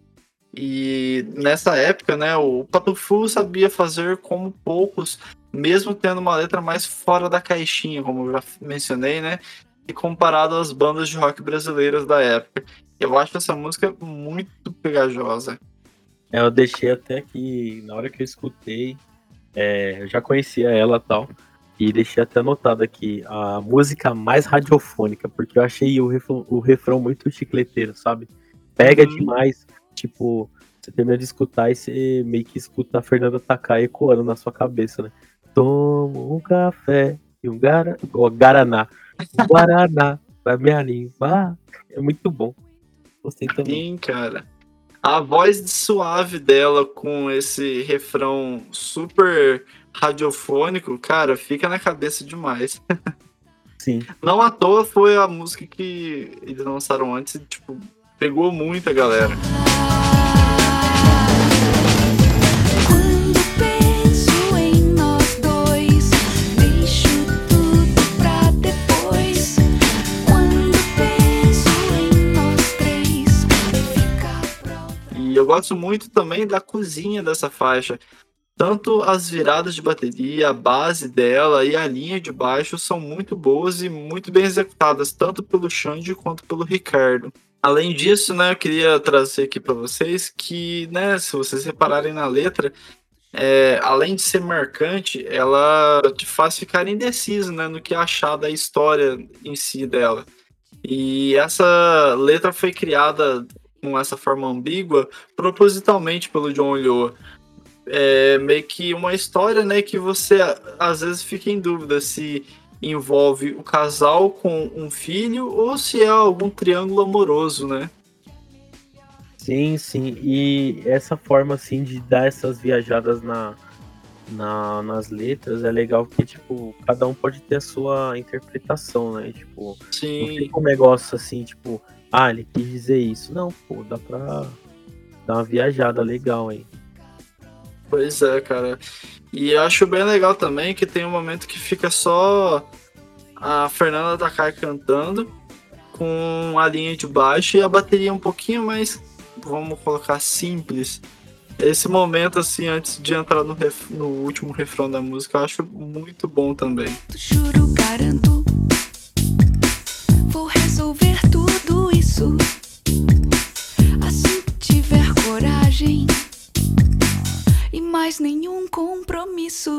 Speaker 1: E nessa época, né, o Fu sabia fazer como poucos, mesmo tendo uma letra mais fora da caixinha, como eu já mencionei, né? e comparado às bandas de rock brasileiras da época. Eu acho essa música muito pegajosa.
Speaker 2: É, eu deixei até aqui, na hora que eu escutei, é, eu já conhecia ela tal, e deixei até anotado aqui a música mais radiofônica, porque eu achei o refrão, o refrão muito chicleteiro, sabe? Pega uhum. demais, tipo, você termina de escutar e você meio que escuta a Fernanda Takai ecoando na sua cabeça, né? Tomo um café e um gara... oh, Guaraná. Guaraná pra me animar. É muito bom. Gostei também.
Speaker 1: Sim, cara. A voz suave dela com esse refrão super radiofônico, cara, fica na cabeça demais.
Speaker 2: Sim.
Speaker 1: Não à toa foi a música que eles lançaram antes e, tipo, pegou muita galera. Eu gosto muito também da cozinha dessa faixa. Tanto as viradas de bateria, a base dela e a linha de baixo são muito boas e muito bem executadas, tanto pelo Xande quanto pelo Ricardo. Além disso, né, eu queria trazer aqui para vocês que, né, se vocês repararem na letra, é, além de ser marcante, ela te faz ficar indeciso né, no que achar da história em si dela. E essa letra foi criada com essa forma ambígua propositalmente pelo John Lyoa. É meio que uma história, né, que você às vezes fica em dúvida se envolve o casal com um filho ou se é algum triângulo amoroso, né?
Speaker 2: Sim, sim. E essa forma assim de dar essas viajadas na, na, nas letras é legal que, tipo, cada um pode ter a sua interpretação, né? Tipo,
Speaker 1: Sim. não
Speaker 2: fica um negócio assim, tipo, ah, ele quis dizer isso. Não, pô, dá pra dar uma viajada legal aí.
Speaker 1: Pois é, cara. E eu acho bem legal também que tem um momento que fica só a Fernanda Takai cantando com a linha de baixo e a bateria um pouquinho mais, vamos colocar, simples. Esse momento, assim, antes de entrar no, ref... no último refrão da música, eu acho muito bom também.
Speaker 3: Juro, garanto, isso. Assim tiver coragem e mais nenhum compromisso.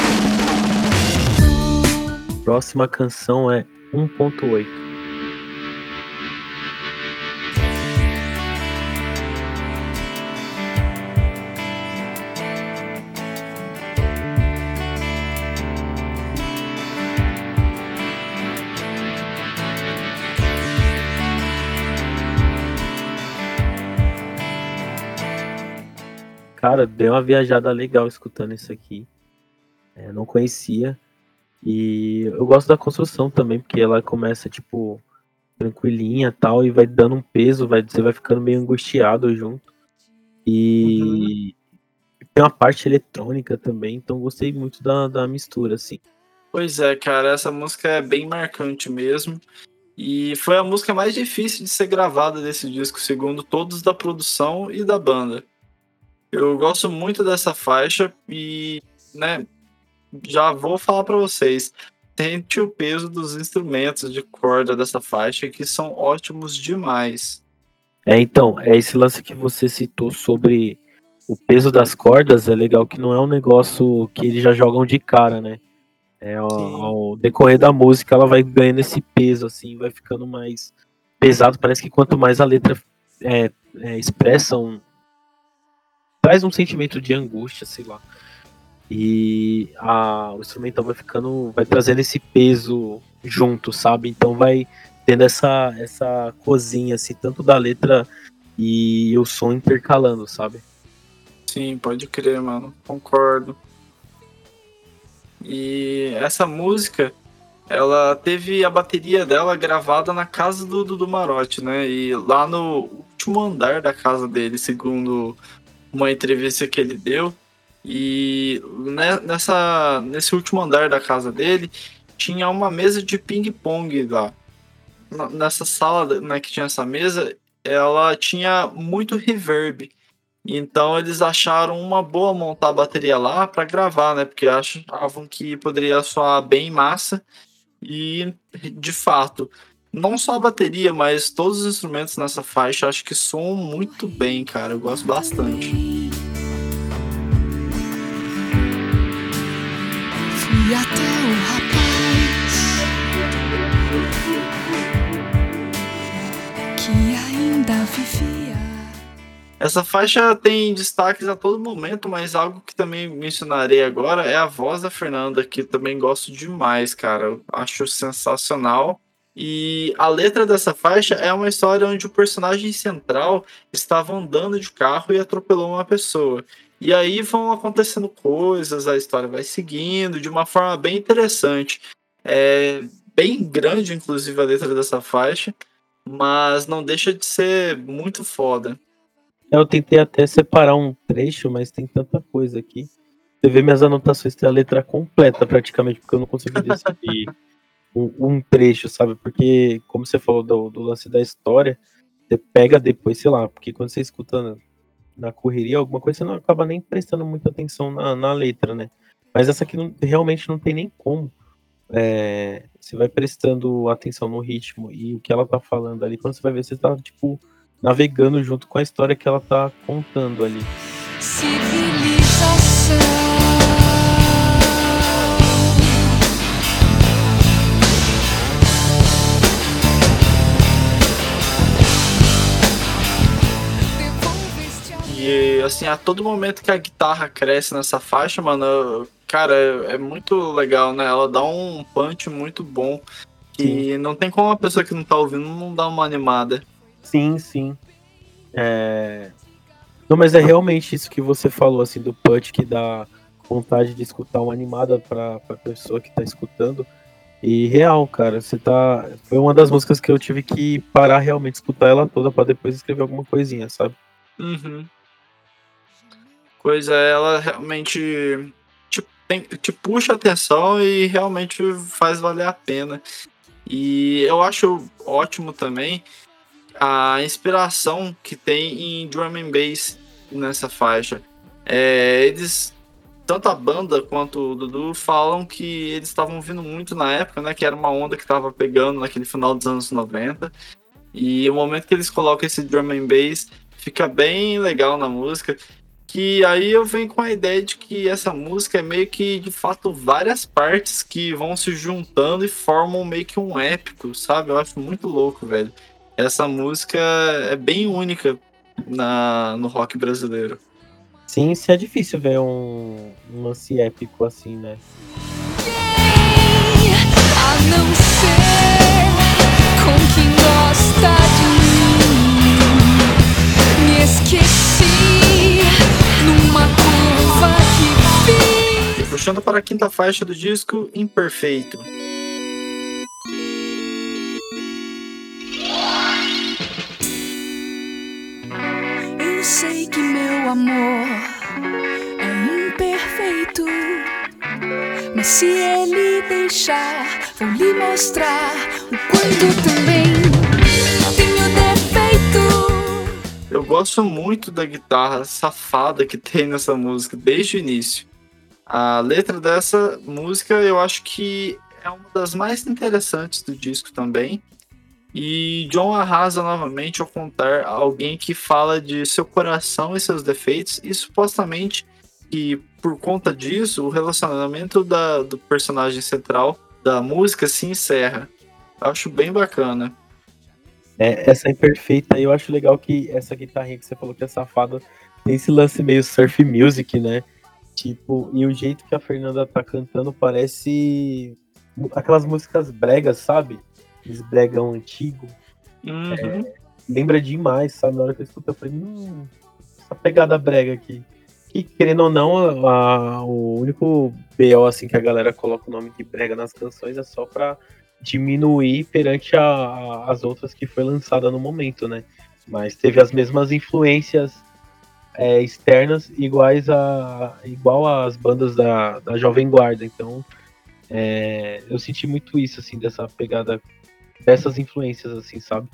Speaker 2: Próxima canção é 1.8. Cara, deu uma viajada legal escutando isso aqui. É, não conhecia. E eu gosto da construção também, porque ela começa, tipo, tranquilinha tal, e vai dando um peso, vai, você vai ficando meio angustiado junto. E uhum. tem uma parte eletrônica também, então gostei muito da, da mistura, assim.
Speaker 1: Pois é, cara, essa música é bem marcante mesmo. E foi a música mais difícil de ser gravada desse disco, segundo todos da produção e da banda. Eu gosto muito dessa faixa e, né, já vou falar para vocês. Sente o peso dos instrumentos de corda dessa faixa que são ótimos demais.
Speaker 2: É, então, é esse lance que você citou sobre o peso das cordas, é legal que não é um negócio que eles já jogam de cara, né? É, ao, ao, decorrer da música, ela vai ganhando esse peso, assim, vai ficando mais pesado. Parece que quanto mais a letra é, é, expressa um, traz um sentimento de angústia, sei lá. E a, o instrumental vai ficando, vai trazendo esse peso junto, sabe? Então vai tendo essa, essa cozinha, assim, tanto da letra e o som intercalando, sabe?
Speaker 1: Sim, pode crer, mano. Concordo. E essa música, ela teve a bateria dela gravada na casa do Dudu Marotti, né? E lá no último andar da casa dele, segundo uma entrevista que ele deu. E nessa, nesse último andar da casa dele tinha uma mesa de ping-pong lá. Nessa sala né, que tinha essa mesa, ela tinha muito reverb. Então eles acharam uma boa montar a bateria lá para gravar, né? Porque achavam que poderia soar bem massa. E de fato, não só a bateria, mas todos os instrumentos nessa faixa acho que soam muito bem, cara. Eu gosto bastante. Fui até o rapaz que ainda vivia. Essa faixa tem destaques a todo momento, mas algo que também mencionarei agora é a voz da Fernanda, que também gosto demais, cara. Eu acho sensacional. E a letra dessa faixa é uma história onde o personagem central estava andando de carro e atropelou uma pessoa. E aí vão acontecendo coisas, a história vai seguindo de uma forma bem interessante. É bem grande, inclusive, a letra dessa faixa, mas não deixa de ser muito foda.
Speaker 2: Eu tentei até separar um trecho, mas tem tanta coisa aqui. Você vê minhas anotações, tem a letra completa praticamente, porque eu não consegui decidir um, trecho, sabe? Porque, como você falou do, do, lance da história, você pega depois, sei lá, porque quando você escuta na, na correria alguma coisa, você não acaba nem prestando muita atenção na, na letra, né? Mas essa aqui não, realmente não tem nem como. É, você vai prestando atenção no ritmo e o que ela tá falando ali, quando você vai ver, você tá, tipo, navegando junto com a história que ela tá contando ali. Civilização.
Speaker 1: Assim, a todo momento que a guitarra cresce nessa faixa, mano, cara, é, é muito legal, né? Ela dá um punch muito bom. E sim. não tem como uma pessoa que não tá ouvindo não dar uma animada.
Speaker 2: Sim, sim. É... Não, mas é realmente isso que você falou, assim, do punch que dá vontade de escutar uma animada pra, pra pessoa que tá escutando. E real, cara, você tá. Foi uma das músicas que eu tive que parar realmente, escutar ela toda para depois escrever alguma coisinha, sabe?
Speaker 1: Uhum coisa, ela realmente te, tem, te puxa atenção e realmente faz valer a pena. E eu acho ótimo também a inspiração que tem em drum and bass nessa faixa. É, eles, tanto a banda quanto o Dudu, falam que eles estavam vindo muito na época, né? Que era uma onda que estava pegando naquele final dos anos 90. E o momento que eles colocam esse drum and bass fica bem legal na música. Que aí eu venho com a ideia de que essa música é meio que, de fato, várias partes que vão se juntando e formam meio que um épico, sabe? Eu acho muito louco, velho. Essa música é bem única na, no rock brasileiro.
Speaker 2: Sim, isso é difícil ver um, um lance épico assim, né?
Speaker 3: A não ser com quem gosta de mim. Me esqueci
Speaker 1: Puxando para a quinta faixa do disco, Imperfeito.
Speaker 3: Eu sei que meu amor é imperfeito. Mas se ele deixar, vou lhe mostrar o quanto também
Speaker 1: Eu gosto muito da guitarra safada que tem nessa música, desde o início. A letra dessa música eu acho que é uma das mais interessantes do disco também. E John arrasa novamente ao contar alguém que fala de seu coração e seus defeitos, e supostamente que por conta disso o relacionamento da, do personagem central da música se encerra. Eu acho bem bacana.
Speaker 2: É, essa imperfeita, eu acho legal que essa guitarrinha que você falou que é safada tem esse lance meio surf music, né? Tipo, e o jeito que a Fernanda tá cantando parece aquelas músicas bregas, sabe? Aqueles bregão antigo.
Speaker 1: Uhum.
Speaker 2: Lembra demais, sabe? Na hora que eu escuto, eu falei, hum, essa pegada brega aqui. Que, querendo ou não, a- o único BO assim, que a galera coloca o nome de brega nas canções é só pra diminuir perante a- a- as outras que foi lançada no momento, né? Mas teve as mesmas influências é, externas iguais a igual às bandas da, da Jovem Guarda. Então, é, eu senti muito isso assim dessa pegada dessas influências assim, sabe?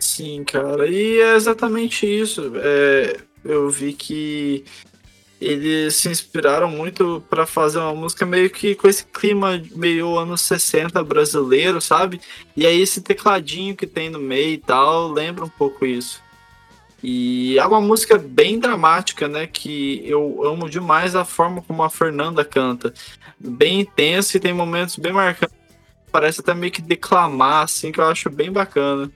Speaker 1: Sim, cara, e é exatamente isso. É, eu vi que eles se inspiraram muito para fazer uma música meio que com esse clima meio anos 60 brasileiro, sabe? E aí esse tecladinho que tem no meio e tal, lembra um pouco isso. E é uma música bem dramática, né? Que eu amo demais a forma como a Fernanda canta. Bem intensa e tem momentos bem marcantes. Parece até meio que declamar, assim, que eu acho bem bacana.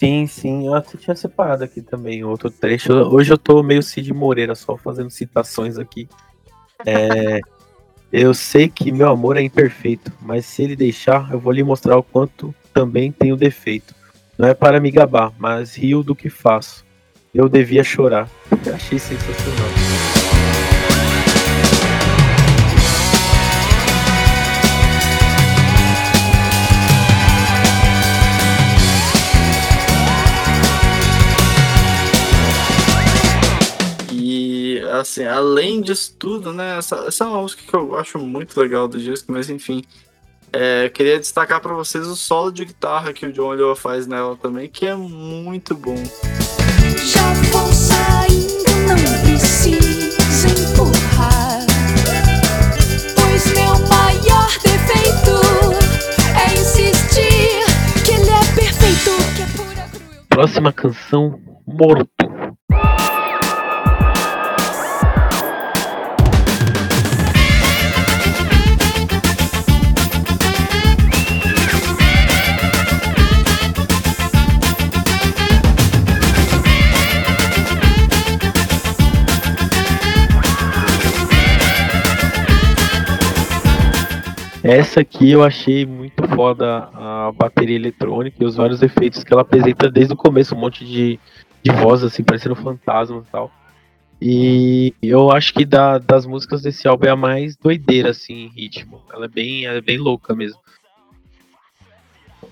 Speaker 2: Sim, sim, eu tinha separado aqui também outro trecho. Hoje eu tô meio Cid Moreira, só fazendo citações aqui. É, eu sei que meu amor é imperfeito, mas se ele deixar, eu vou lhe mostrar o quanto também tenho defeito. Não é para me gabar, mas rio do que faço. Eu devia chorar. Achei sensacional.
Speaker 1: Assim, além disso tudo, né? Essa, essa é uma música que eu acho muito legal do disco, mas enfim. É, queria destacar pra vocês o solo de guitarra que o John Lua faz nela também, que é muito bom.
Speaker 3: Já vou saindo, não precisa empurrar. Pois meu maior defeito é insistir que ele é perfeito, que é pura cruel.
Speaker 2: Próxima canção, Morto. Essa aqui eu achei muito foda a bateria eletrônica e os vários efeitos que ela apresenta desde o começo, um monte de, de voz assim, parecendo fantasma e tal. E eu acho que da- das músicas desse álbum é a mais doideira, assim, em ritmo. Ela é bem, ela é bem louca mesmo.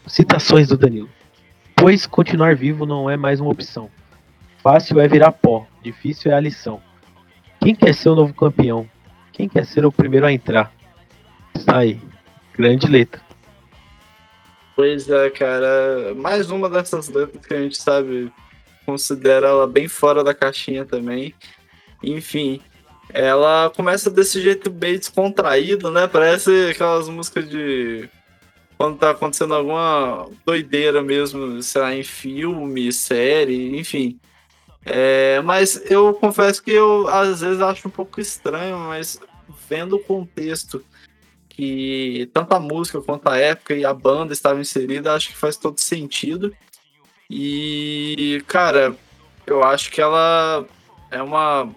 Speaker 2: Citações do Danilo. Pois continuar vivo não é mais uma opção. Fácil é virar pó, difícil é a lição. Quem quer ser o novo campeão? Quem quer ser o primeiro a entrar? Aí. Grande letra.
Speaker 1: Pois é, cara. Mais uma dessas letras que a gente sabe, considera ela bem fora da caixinha também. Enfim, ela começa desse jeito bem descontraído, né? Parece aquelas músicas de. Quando tá acontecendo alguma doideira mesmo, sei lá, em filme, série, enfim. É, mas eu confesso que eu às vezes acho um pouco estranho, mas vendo o contexto que tanto a música quanto a época e a banda estavam inseridas, acho que faz todo sentido. E, cara, eu acho que ela é uma.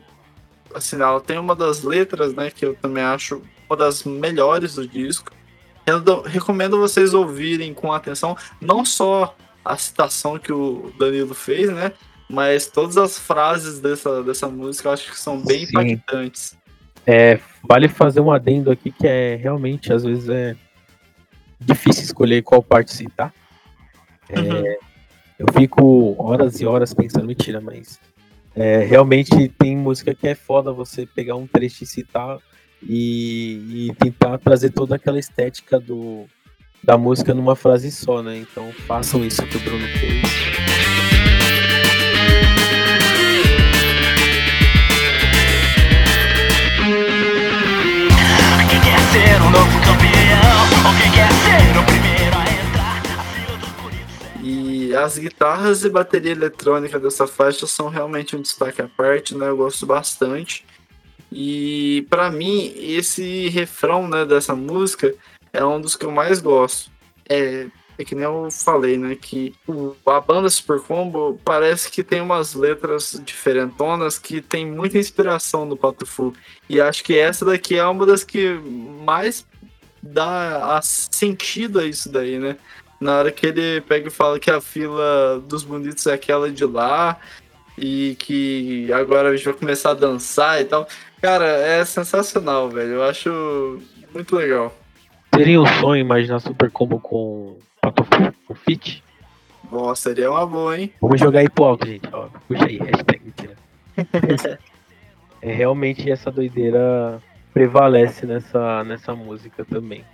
Speaker 1: Assim, ela tem uma das letras, né, que eu também acho uma das melhores do disco. Eu recomendo vocês ouvirem com atenção, não só a citação que o Danilo fez, né? Mas todas as frases dessa, dessa música eu acho que são bem
Speaker 2: Sim.
Speaker 1: impactantes.
Speaker 2: É, vale fazer um adendo aqui que é realmente, às vezes, é difícil escolher qual parte citar. É,
Speaker 1: Uhum.
Speaker 2: Eu fico horas e horas pensando, mentira, mas é, realmente tem música que é foda você pegar um trecho e citar e, e tentar trazer toda aquela estética do, da música numa frase só, né? Então façam isso que o Bruno fez.
Speaker 4: Ser o novo campeão? Quem quer ser o primeiro a entrar?
Speaker 1: E as guitarras e bateria eletrônica dessa faixa são realmente um destaque à parte, né? Eu gosto bastante. E pra mim, esse refrão né, dessa música é um dos que eu mais gosto. É, é que nem eu falei, né? Que o- a banda Super Combo parece que tem umas letras diferentonas que tem muita inspiração no Pato Fu. E acho que essa daqui é uma das que mais dá a sentido a isso daí, né? Na hora que ele pega e fala que a fila dos bonitos é aquela de lá e que agora a gente vai começar a dançar e tal. Cara, é sensacional, velho. Eu acho muito legal.
Speaker 2: Seria um sonho imaginar Super Combo com Com Fit?
Speaker 1: Nossa, seria uma boa, hein?
Speaker 2: Vamos jogar aí pro alto, gente. Ó, puxa aí, hashtag mentira. é realmente essa doideira prevalece nessa, nessa música também.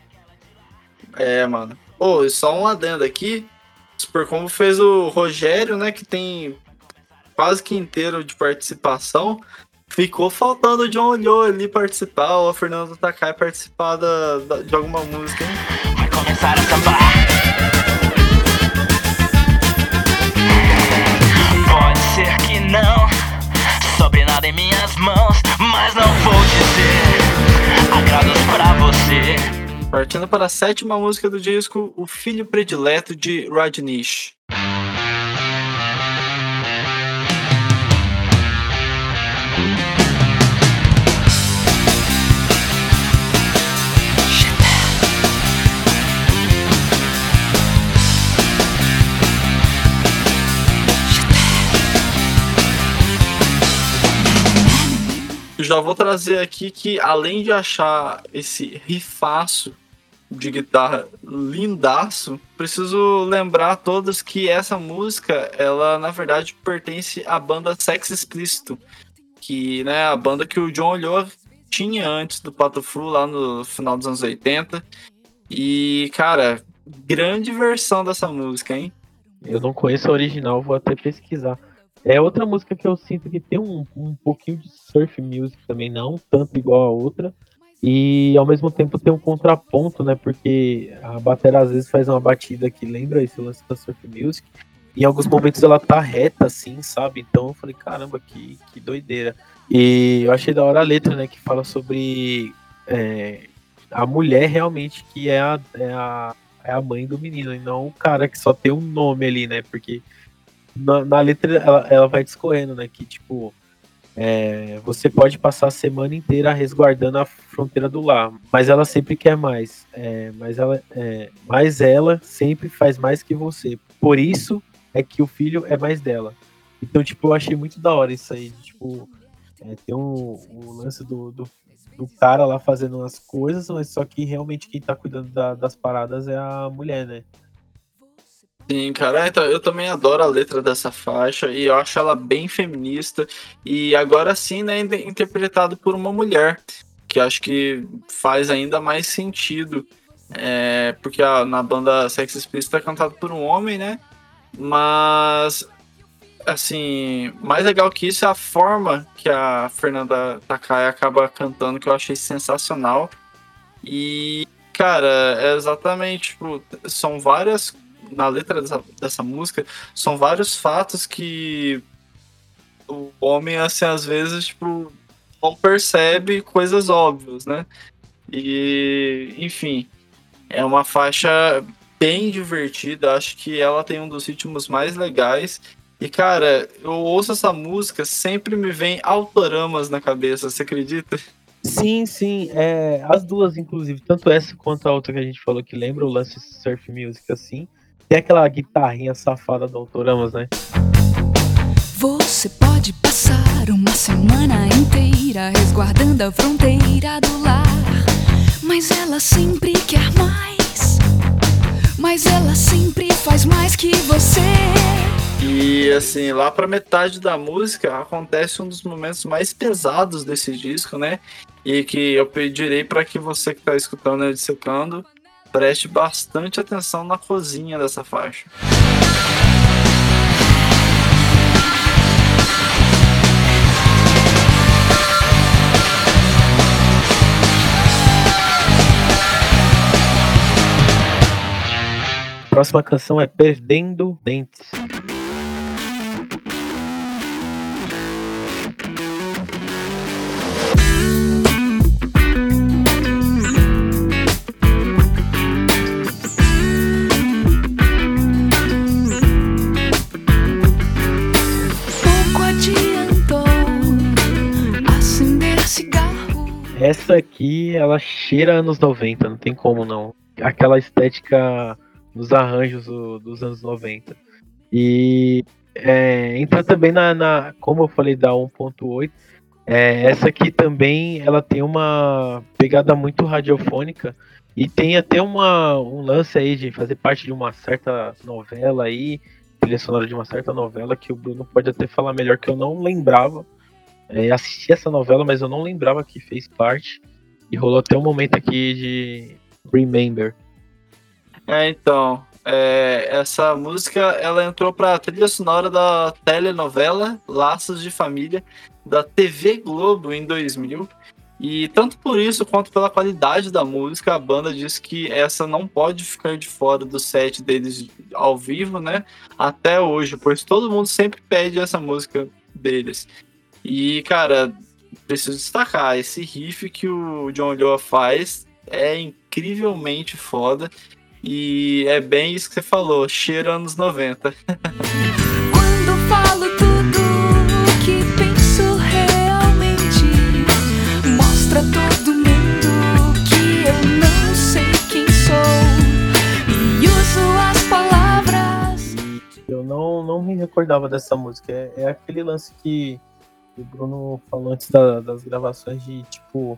Speaker 1: É, mano. Ô, e só um adendo aqui. Super Combo fez o Rogério, né? Que tem quase que inteiro de participação. Ficou faltando o John Olhou ali participar, ou a Fernanda Takai participar da, da- de alguma música, hein?
Speaker 4: Vai começar a sambar. Em minhas mãos, mas não vou dizer agrados pra você.
Speaker 1: Partindo para a sétima música do disco, O Filho Predileto de Rajneesh. Já vou trazer aqui que, além de achar esse rifaço de guitarra lindaço, preciso lembrar a todos que essa música, ela na verdade pertence à banda Sex Explícito, que né, a banda que o John olhou tinha antes do Pato Fu lá no final dos anos 80. E, cara, grande versão dessa música, hein?
Speaker 2: Eu não conheço a original, vou até pesquisar. É outra música que eu sinto que tem um, um pouquinho de surf music também, não tanto igual a outra. E ao mesmo tempo tem um contraponto, né? Porque a bateria às vezes faz uma batida que lembra esse lance da surf music. E em alguns momentos ela tá reta, assim, sabe? Então eu falei, caramba, que, que doideira. E eu achei da hora a letra, né? Que fala sobre é, a mulher realmente que é a, é, a, é a mãe do menino, e não o cara que só tem um nome ali, né? Porque na, na letra ela, ela vai discorrendo, né? Que tipo, é, você pode passar a semana inteira resguardando a fronteira do lar, mas ela sempre quer mais. É, mas, ela, é, mas ela sempre faz mais que você. Por isso é que o filho é mais dela. Então, tipo, eu achei muito da hora isso aí. Tipo, é, tem o, o lance do, do, do cara lá fazendo as coisas, mas só que realmente quem tá cuidando da- das paradas é a mulher, né?
Speaker 1: Sim, cara, então, eu também adoro a letra dessa faixa e eu acho ela bem feminista e agora sim, né, interpretado por uma mulher, que acho que faz ainda mais sentido, é, porque a- na banda Sex Explícita é cantado por um homem, né, mas, assim, mais legal que isso é a forma que a Fernanda Takai acaba cantando, que eu achei sensacional. E, cara, é exatamente, tipo, são várias na letra dessa, dessa música são vários fatos que o homem, assim, às vezes, tipo, não percebe coisas óbvias, né? E, enfim, é uma faixa bem divertida. Acho que ela tem um dos ritmos mais legais. E, cara, eu ouço essa música, sempre me vem autoramas na cabeça, você acredita?
Speaker 2: Sim, sim. É, as duas, inclusive, tanto essa quanto a outra que a gente falou que lembra o lance surf music, assim. Tem aquela guitarrinha safada do Autoramas, né?
Speaker 3: Você pode passar uma semana inteira resguardando a fronteira do lar. Mas ela sempre quer mais. Mas ela sempre faz mais que você.
Speaker 1: E assim, lá pra metade da música acontece um dos momentos mais pesados desse disco, né? E que eu pedirei para que você que tá escutando ele secando preste bastante atenção na cozinha dessa faixa.
Speaker 2: Próxima canção é Perdendo Dentes. Essa aqui, ela cheira anos 90, não tem como não. Aquela estética dos arranjos do- dos anos 90. E é, entra também na, na- como eu falei da 1.8, é, essa aqui também ela tem uma pegada muito radiofônica e tem até uma, um lance aí de fazer parte de uma certa novela aí, trilha sonora de uma certa novela que o Bruno pode até falar melhor que eu não lembrava. É, assisti essa novela, mas eu não lembrava que fez parte. E rolou até um momento aqui de Remember.
Speaker 1: É, então, é, essa música ela entrou pra trilha sonora da telenovela Laços de Família da TV Globo em 2000. E tanto por isso quanto pela qualidade da música, a banda diz que essa não pode ficar de fora do set deles ao vivo, né? Até hoje, pois todo mundo sempre pede essa música deles. E, cara, preciso destacar, esse riff que o John Lua faz é incrivelmente foda. E é bem isso que você falou, cheiro anos 90.
Speaker 3: Quando falo tudo o que penso realmente, mostra todo mundo que eu não sei quem sou e uso as palavras.
Speaker 2: Eu não, não me recordava dessa música. É, é aquele lance que o Bruno falou antes da- das gravações de tipo.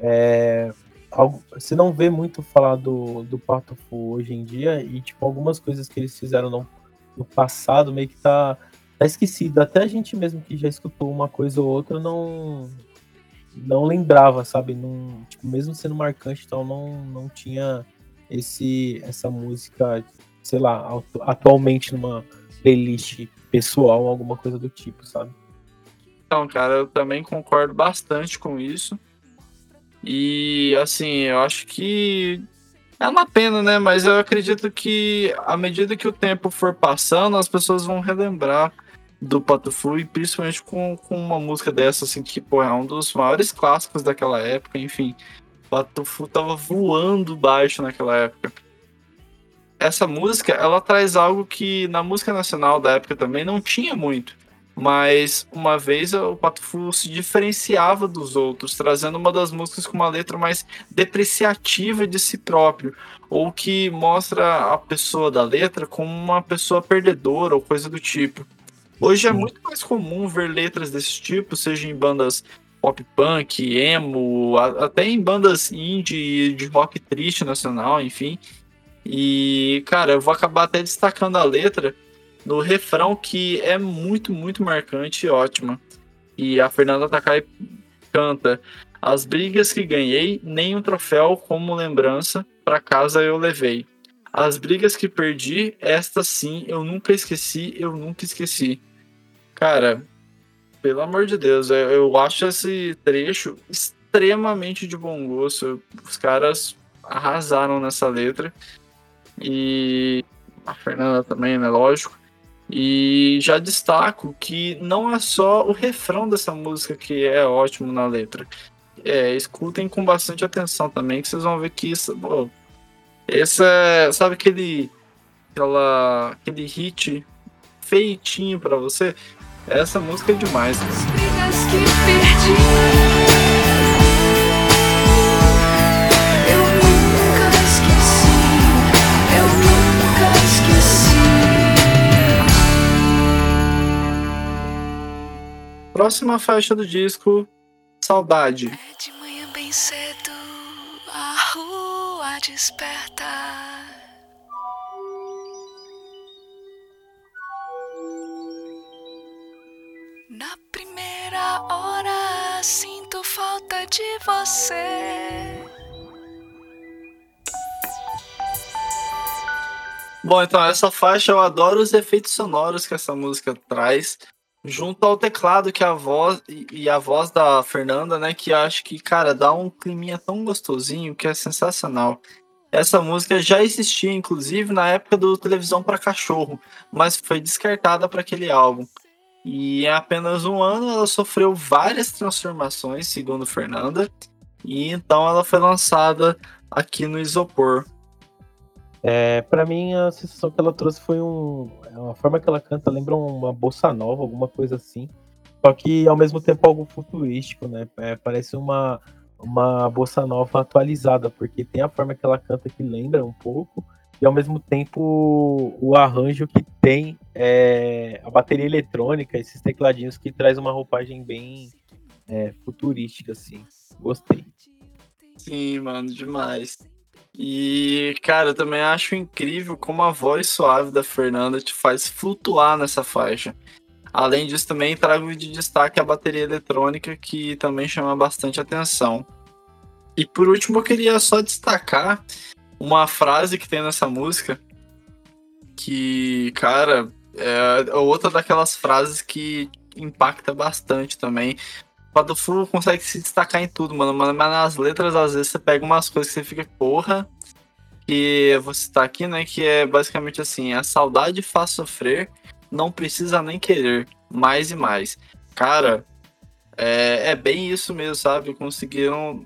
Speaker 2: É, algo- você não vê muito falar do, do Pato Fu hoje em dia e tipo algumas coisas que eles fizeram no, no passado meio que tá, tá esquecido. Até a gente mesmo que já escutou uma coisa ou outra não não lembrava, sabe? Não, tipo, mesmo sendo marcante, então não, não tinha esse essa música, sei lá, atu- atualmente numa playlist pessoal, alguma coisa do tipo, sabe?
Speaker 1: Então, cara, eu também concordo bastante com isso. E, assim, eu acho que é uma pena, né? Mas eu acredito que à medida que o tempo for passando, as pessoas vão relembrar do Patufu, e principalmente com, com uma música dessa, assim, que, pô, é um dos maiores clássicos daquela época, enfim. Patufu tava voando baixo naquela época. Essa música, ela traz algo que na música nacional da época também não tinha muito. Mas uma vez o Patufu se diferenciava dos outros, trazendo uma das músicas com uma letra mais depreciativa de si próprio, ou que mostra a pessoa da letra como uma pessoa perdedora ou coisa do tipo. Hoje é muito mais comum ver letras desse tipo, seja em bandas pop punk, emo, até em bandas indie de rock triste nacional, enfim. E, cara, eu vou acabar até destacando a letra no refrão que é muito, muito marcante e ótima. E a Fernanda Takai canta: As brigas que ganhei, nem um troféu como lembrança pra casa eu levei. As brigas que perdi, estas sim, eu nunca esqueci, eu nunca esqueci. Cara, pelo amor de Deus, eu, eu acho esse trecho extremamente de bom gosto. Os caras arrasaram nessa letra. E a Fernanda também, né? Lógico. E já destaco que não é só o refrão dessa música que é ótimo na letra. É, escutem com bastante atenção também, que vocês vão ver que isso. É. Sabe aquele. Aquela, aquele hit feitinho para você? Essa música é demais. As Próxima faixa do disco, Saudade. É de manhã bem cedo, a rua desperta. Na primeira hora sinto falta de você. Bom, então essa faixa eu adoro os efeitos sonoros que essa música traz junto ao teclado que a voz e a voz da Fernanda, né, que acho que, cara, dá um climinha tão gostosinho que é sensacional. Essa música já existia inclusive na época do Televisão para Cachorro, mas foi descartada para aquele álbum. E em apenas um ano ela sofreu várias transformações, segundo Fernanda, e então ela foi lançada aqui no Isopor.
Speaker 2: É, para mim a sensação que ela trouxe foi um, a forma que ela canta lembra uma bossa nova, alguma coisa assim. Só que ao mesmo tempo algo futurístico, né? É, parece uma, uma bossa nova atualizada, porque tem a forma que ela canta que lembra um pouco, e ao mesmo tempo o arranjo que tem é, a bateria eletrônica, esses tecladinhos que traz uma roupagem bem é, futurística, assim. Gostei.
Speaker 1: Sim, mano, demais. E, cara, eu também acho incrível como a voz suave da Fernanda te faz flutuar nessa faixa. Além disso, também trago de destaque a bateria eletrônica, que também chama bastante atenção. E por último, eu queria só destacar uma frase que tem nessa música, que, cara, é outra daquelas frases que impacta bastante também. O Padofu consegue se destacar em tudo, mano, mas nas letras, às vezes, você pega umas coisas que você fica, porra, que você tá aqui, né? Que é basicamente assim: a saudade faz sofrer, não precisa nem querer, mais e mais. Cara, é, é bem isso mesmo, sabe? Conseguiram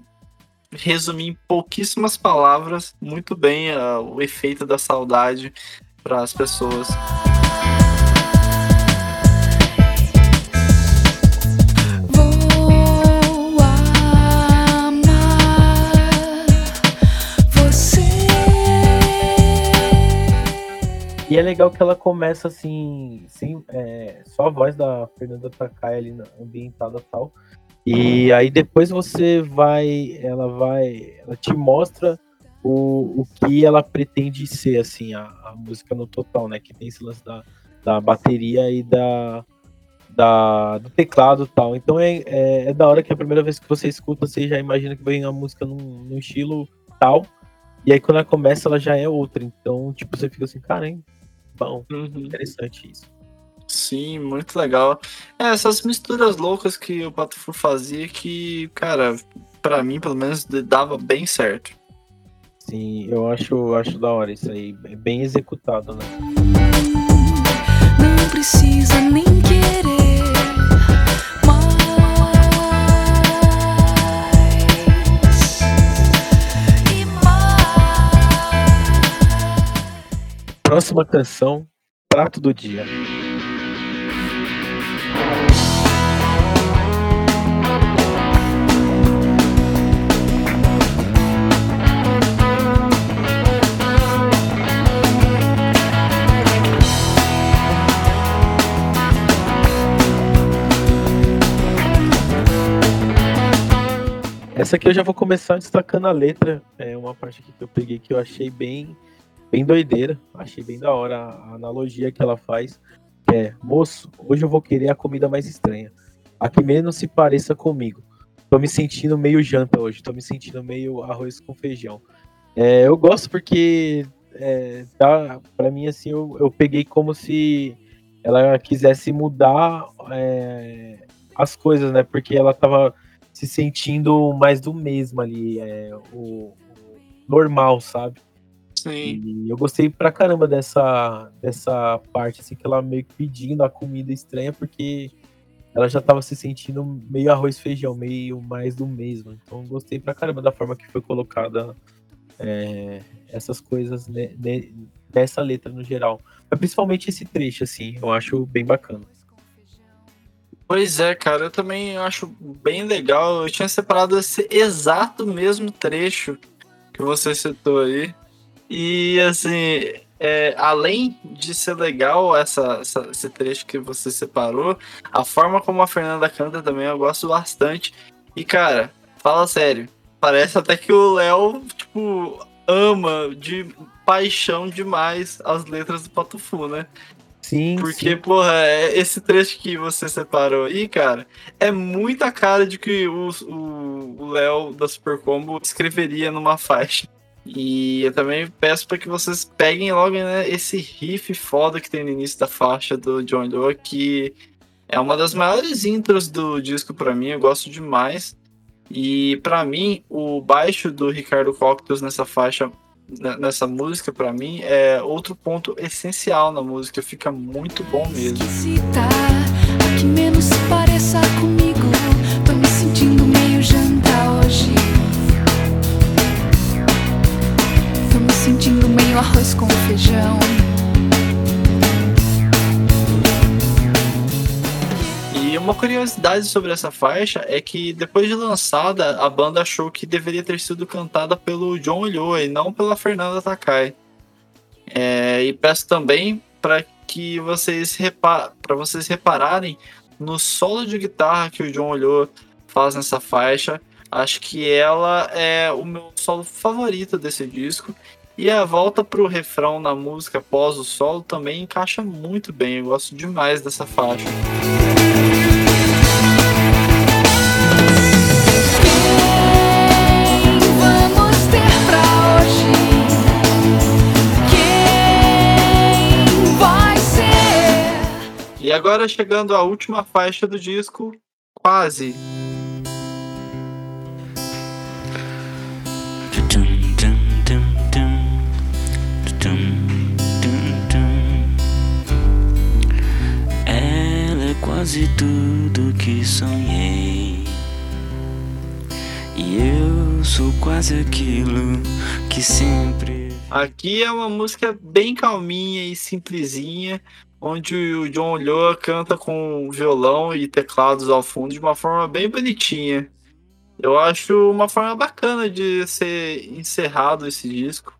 Speaker 1: resumir em pouquíssimas palavras muito bem uh, o efeito da saudade para as pessoas.
Speaker 2: E é legal que ela começa assim, sem, é, só a voz da Fernanda Takai ali ambientada tal. E aí depois você vai, ela vai, ela te mostra o, o que ela pretende ser, assim, a, a música no total, né? Que tem esse lance da, da bateria e da, da, do teclado tal. Então é, é, é, da hora que a primeira vez que você escuta, você já imagina que vem a música num, num estilo tal. E aí quando ela começa, ela já é outra. Então, tipo, você fica assim, cara, hein? Bom, uhum. interessante isso.
Speaker 1: Sim, muito legal. É, essas misturas loucas que o Pato Fu fazia que, cara, para mim, pelo menos, dava bem certo.
Speaker 2: Sim, eu acho, acho da hora isso aí. É bem executado, né?
Speaker 3: Não precisa nem
Speaker 2: Próxima canção, Prato do Dia. Essa aqui eu já vou começar destacando a letra. É uma parte que eu peguei que eu achei bem bem doideira. Achei bem da hora a analogia que ela faz. É, moço, hoje eu vou querer a comida mais estranha. A que menos se pareça comigo. Tô me sentindo meio janta hoje, tô me sentindo meio arroz com feijão. É, eu gosto porque é, tá, para mim assim eu, eu peguei como se ela quisesse mudar é, as coisas, né? Porque ela tava se sentindo mais do mesmo ali, é, o, o normal, sabe?
Speaker 1: Sim.
Speaker 2: E eu gostei pra caramba dessa, dessa parte, assim, que ela meio que pedindo a comida estranha, porque ela já tava se sentindo meio arroz feijão, meio mais do mesmo. Então eu gostei pra caramba da forma que foi colocada é, essas coisas né, dessa letra no geral. Mas principalmente esse trecho, assim, eu acho bem bacana.
Speaker 1: Pois é, cara, eu também acho bem legal. Eu tinha separado esse exato mesmo trecho que você citou aí. E assim, é, além de ser legal essa, essa, esse trecho que você separou, a forma como a Fernanda canta também eu gosto bastante. E cara, fala sério, parece até que o Léo, tipo, ama de paixão demais as letras do Patufu, né?
Speaker 2: Sim,
Speaker 1: Porque,
Speaker 2: sim.
Speaker 1: porra, é- esse trecho que você separou aí, cara, é muita cara de que o Léo da Super Combo escreveria numa faixa. E eu também peço para que vocês peguem logo né, esse riff foda que tem no início da faixa do John Doe, que é uma das maiores intros do disco para mim, eu gosto demais. E para mim, o baixo do Ricardo Cocteau nessa faixa, ne- nessa música, para mim, é outro ponto essencial na música, fica muito bom mesmo.
Speaker 3: A que menos pareça comigo. Meio arroz com feijão.
Speaker 1: E uma curiosidade sobre essa faixa é que depois de lançada, a banda achou que deveria ter sido cantada pelo John Ulloa e não pela Fernanda Takai. É, e peço também para que vocês repa vocês repararem no solo de guitarra que o John Ulloa faz nessa faixa. Acho que ela é o meu solo favorito desse disco. E a volta pro refrão na música após o solo também encaixa muito bem. Eu gosto demais dessa faixa. E agora chegando à última faixa do disco, quase.
Speaker 4: Quase tudo que sonhei. E eu sou quase aquilo que sempre.
Speaker 1: Aqui é uma música bem calminha e simplesinha, onde o John Ulloa canta com violão e teclados ao fundo de uma forma bem bonitinha. Eu acho uma forma bacana de ser encerrado esse disco.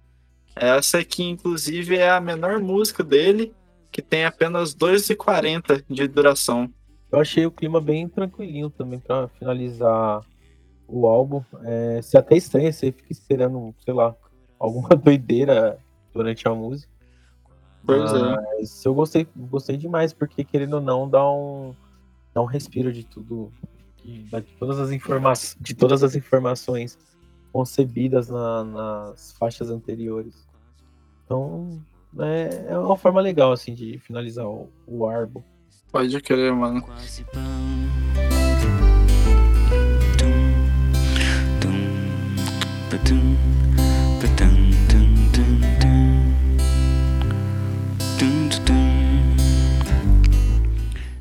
Speaker 1: Essa aqui, inclusive, é a menor música dele, que tem apenas 2,40 de duração.
Speaker 2: Eu achei o clima bem tranquilinho também pra finalizar o álbum. É, se até estranha, você fica esperando, sei lá, alguma doideira durante a música.
Speaker 1: Pois é.
Speaker 2: Mas eu gostei, gostei demais, porque querendo ou não, dá um, dá um respiro de tudo, de, todas as informações, de todas as informações concebidas na- nas faixas anteriores. Então, é, é uma forma legal assim de finalizar o, o álbum.
Speaker 1: Pode crer, mano.
Speaker 4: Quase pão.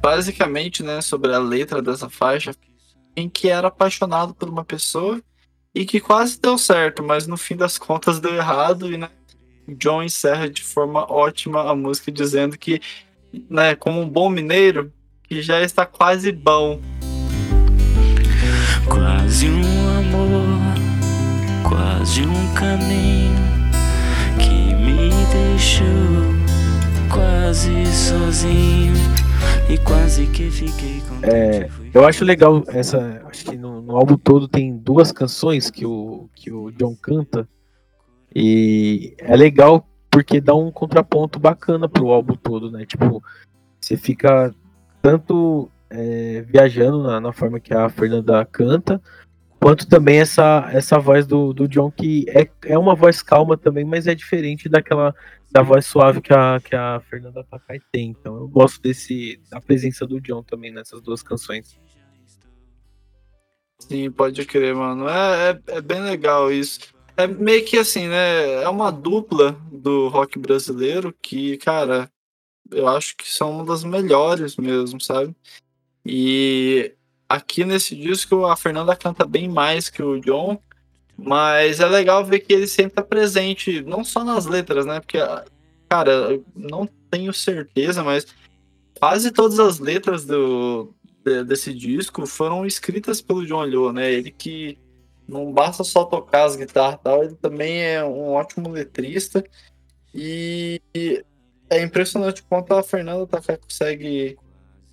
Speaker 1: Basicamente, né, sobre a letra dessa faixa, em que era apaixonado por uma pessoa e que quase deu certo, mas no fim das contas deu errado e né, John encerra de forma ótima a música dizendo que, né, como um bom mineiro, que já está quase bom.
Speaker 4: Quase um amor, quase um caminho que me deixou quase sozinho e quase que fiquei com
Speaker 2: É, Eu acho legal essa. Acho que no, no álbum todo tem duas canções que o, que o John canta. E é legal porque dá um contraponto bacana pro álbum todo, né? Tipo, você fica tanto é, viajando na, na forma que a Fernanda canta, quanto também essa, essa voz do, do John, que é, é uma voz calma também, mas é diferente daquela da voz suave que a, que a Fernanda Takai tem. Então eu gosto desse da presença do John também nessas duas canções.
Speaker 1: Sim, pode crer, mano. É, é, é bem legal isso. É meio que assim, né? É uma dupla do rock brasileiro que, cara, eu acho que são uma das melhores mesmo, sabe? E aqui nesse disco a Fernanda canta bem mais que o John, mas é legal ver que ele sempre tá presente, não só nas letras, né? Porque, cara, eu não tenho certeza, mas quase todas as letras do, desse disco foram escritas pelo John Liu, né? Ele que não basta só tocar as guitarras tal, ele também é um ótimo letrista. E é impressionante quanto a Fernanda Takai consegue,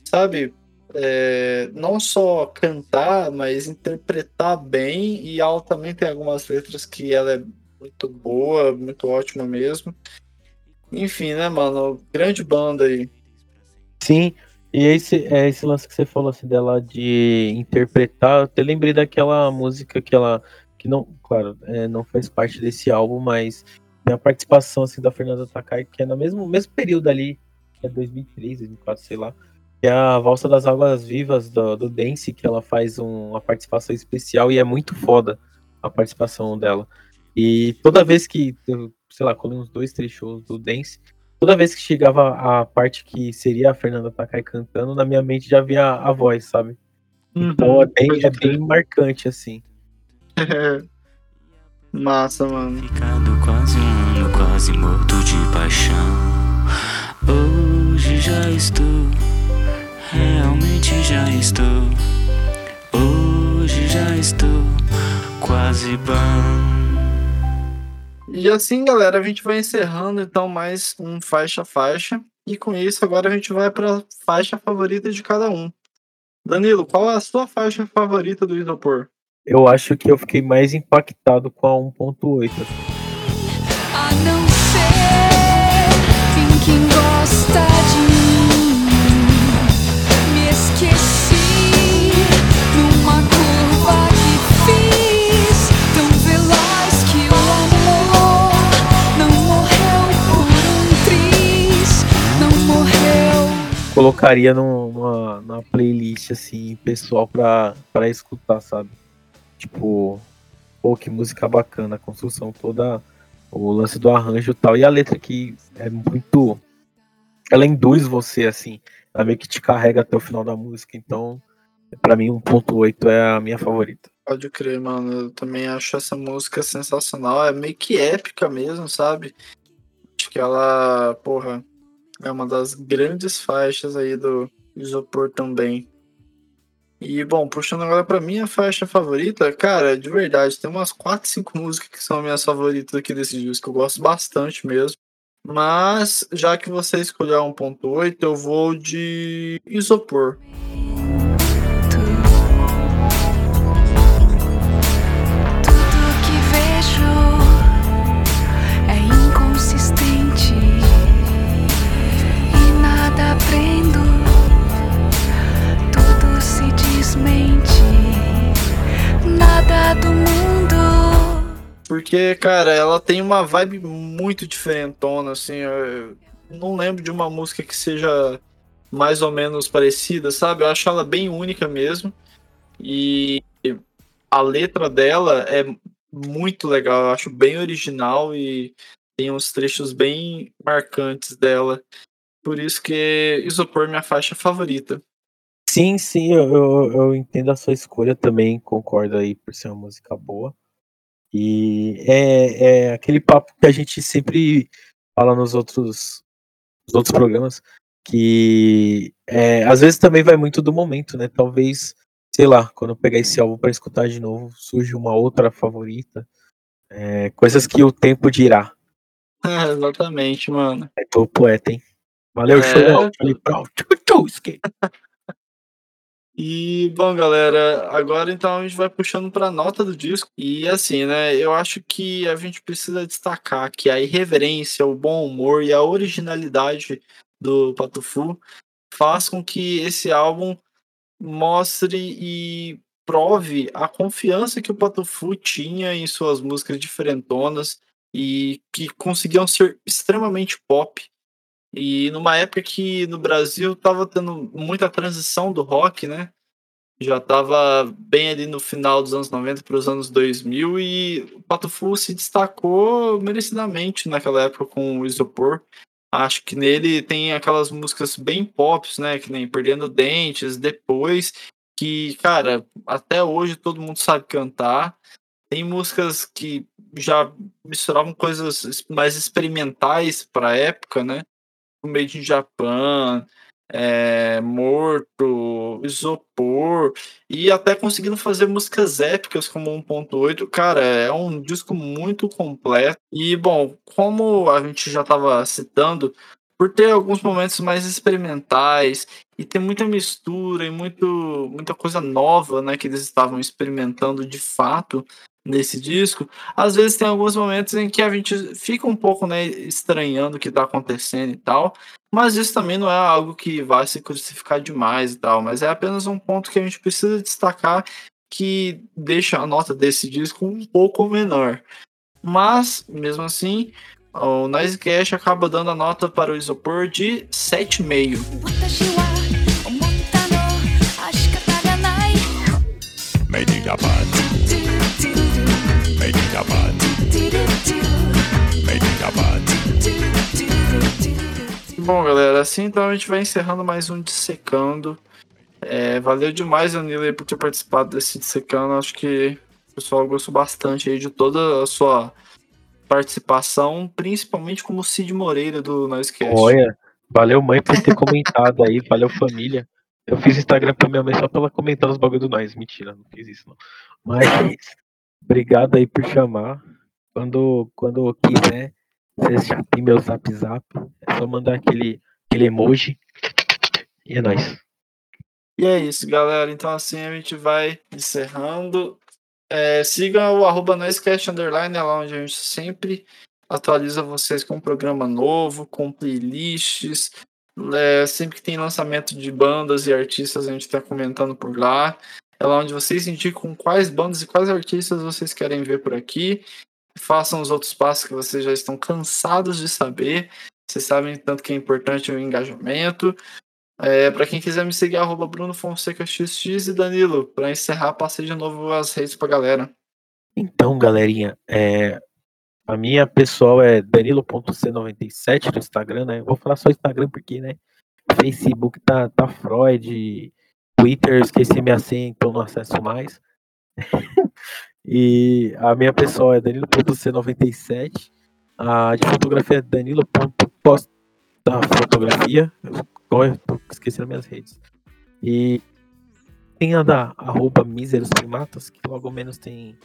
Speaker 1: sabe, é, não só cantar, mas interpretar bem. E ela também tem algumas letras que ela é muito boa, muito ótima mesmo. Enfim, né, mano? Grande banda aí.
Speaker 2: Sim, e esse, é esse lance que você falou assim dela de interpretar, eu até lembrei daquela música que ela. Que não, claro, é, não faz parte desse álbum, mas tem a participação assim, da Fernanda Takai, que é no mesmo, mesmo período ali, que é 2003, 2004, sei lá, que é a Valsa das Águas Vivas do, do Dance, que ela faz um, uma participação especial e é muito foda a participação dela. E toda vez que, sei lá, colei uns dois, três shows do Dance, toda vez que chegava a parte que seria a Fernanda Takai cantando, na minha mente já via a voz, sabe? Uhum, então é bem, é bem marcante, assim.
Speaker 1: Massa, mano.
Speaker 5: Ficado quase um ano, quase morto de paixão. Hoje já estou, realmente já estou. Hoje já estou quase bom.
Speaker 1: E assim, galera, a gente vai encerrando então mais um faixa faixa. E com isso, agora a gente vai para faixa favorita de cada um. Danilo, qual é a sua faixa favorita do Isopor?
Speaker 2: Eu acho que eu fiquei mais impactado com a 1.8.
Speaker 3: A não ser quem gosta de
Speaker 2: colocaria numa, numa playlist assim, pessoal pra, pra escutar, sabe? Tipo, pô, que música bacana, a construção toda, o lance do arranjo e tal, e a letra que é muito. Ela induz você, assim, meio que te carrega até o final da música, então, para mim, 1.8 é a minha favorita.
Speaker 1: Pode crer, mano. Eu também acho essa música sensacional. É meio que épica mesmo, sabe? Acho que ela, porra, é uma das grandes faixas aí do Isopor também. E, bom, puxando agora pra minha faixa favorita, cara, de verdade, tem umas 4, 5 músicas que são minhas favoritas aqui desse disco, eu gosto bastante mesmo. Mas, já que você escolheu 1.8, eu vou de Isopor. Porque, cara, ela tem uma vibe muito diferentona, assim. Eu não lembro de uma música que seja mais ou menos parecida, sabe? Eu acho ela bem única mesmo. E a letra dela é muito legal, eu acho bem original e tem uns trechos bem marcantes dela. Por isso que Isopor é minha faixa favorita.
Speaker 2: Sim, sim, eu, eu, entendo a sua escolha também, concordo aí por ser uma música boa. E é, é aquele papo que a gente sempre fala nos outros, nos outros programas, que é, às vezes também vai muito do momento, né? Talvez, sei lá, quando eu pegar esse álbum para escutar de novo, surge uma outra favorita. É, coisas que o tempo dirá.
Speaker 1: Exatamente, mano.
Speaker 2: É tô poeta, hein? Valeu, é... show. Falei, pronto.
Speaker 1: E, bom, galera, agora então a gente vai puxando para a nota do disco. E assim, né, eu acho que a gente precisa destacar que a irreverência, o bom humor e a originalidade do Patufu faz com que esse álbum mostre e prove a confiança que o Patufu tinha em suas músicas diferentonas e que conseguiam ser extremamente pop e numa época que no Brasil tava tendo muita transição do rock, né? já estava bem ali no final dos anos 90 para os anos 2000 e o Pato Fu se destacou merecidamente naquela época com o Isopor. Acho que nele tem aquelas músicas bem pop, né? Que nem Perdendo Dentes, depois, que, cara, até hoje todo mundo sabe cantar. Tem músicas que já misturavam coisas mais experimentais para a época, né? Made in Japan, é, Morto, Isopor, e até conseguindo fazer músicas épicas como 1.8. Cara, é um disco muito completo. E, bom, como a gente já estava citando, por ter alguns momentos mais experimentais e ter muita mistura e muito, muita coisa nova né, que eles estavam experimentando de fato nesse disco, às vezes tem alguns momentos em que a gente fica um pouco né, estranhando o que está acontecendo e tal, mas isso também não é algo que vai se crucificar demais e tal, mas é apenas um ponto que a gente precisa destacar que deixa a nota desse disco um pouco menor. Mas, mesmo assim, o Nice Cash acaba dando a nota para o Isopor de 7,5. Made in Japan. Bom, galera, assim então a gente vai encerrando mais um Dissecando. É, valeu demais, Anila, por ter participado desse Dissecando. Acho que o pessoal gostou bastante aí de toda a sua participação, principalmente como Cid Moreira do Noisecast.
Speaker 2: Olha, valeu mãe por ter comentado aí, valeu família. Eu fiz Instagram pra minha mãe só pra ela comentar os bagulho do nós. Mentira, não fiz isso não. Mas obrigado aí por chamar. Quando, quando quiser, vocês já tem meu zap zap. É só mandar aquele, aquele emoji. E é nóis.
Speaker 1: E é isso, galera. Então assim a gente vai encerrando. É, siga o arroba Noisecast Underline, é lá onde a gente sempre atualiza vocês com um programa novo, com playlists. É, sempre que tem lançamento de bandas e artistas, a gente está comentando por lá. É lá onde vocês indicam quais bandas e quais artistas vocês querem ver por aqui. Façam os outros passos que vocês já estão cansados de saber. Vocês sabem tanto que é importante o engajamento. É, para quem quiser me seguir, arroba Bruno Fonseca XX e Danilo, para encerrar, passei de novo as redes pra galera.
Speaker 2: Então, galerinha, é, a minha pessoal é danilo.c97 no Instagram, né? Vou falar só Instagram porque, né? Facebook tá, tá Freud, Twitter, esqueci minha senha, então não acesso mais. e a minha pessoal é danilo.c97. A de fotografia é danilo.posta fotografia. Olha, tô esquecendo minhas redes. E tem a da arroba Míseros Primatas, que logo menos tem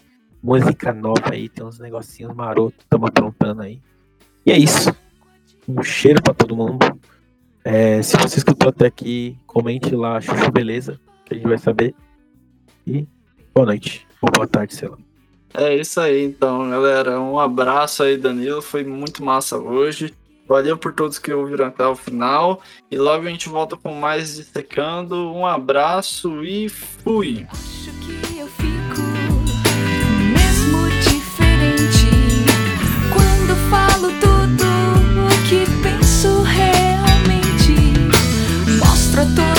Speaker 2: música nova aí, tem uns negocinhos marotos, estamos aprontando aí. E é isso. Um cheiro para todo mundo. É, se você escutou até aqui, comente lá, Chuchu Beleza, que a gente vai saber. E boa noite, ou boa tarde, sei lá.
Speaker 1: É isso aí, então, galera. Um abraço aí, Danilo. Foi muito massa hoje. Valeu por todos que ouviram até o final. E logo a gente volta com mais Dissecando. Um abraço e fui!
Speaker 3: Acho que eu fico mesmo diferente quando falo tudo быстроту.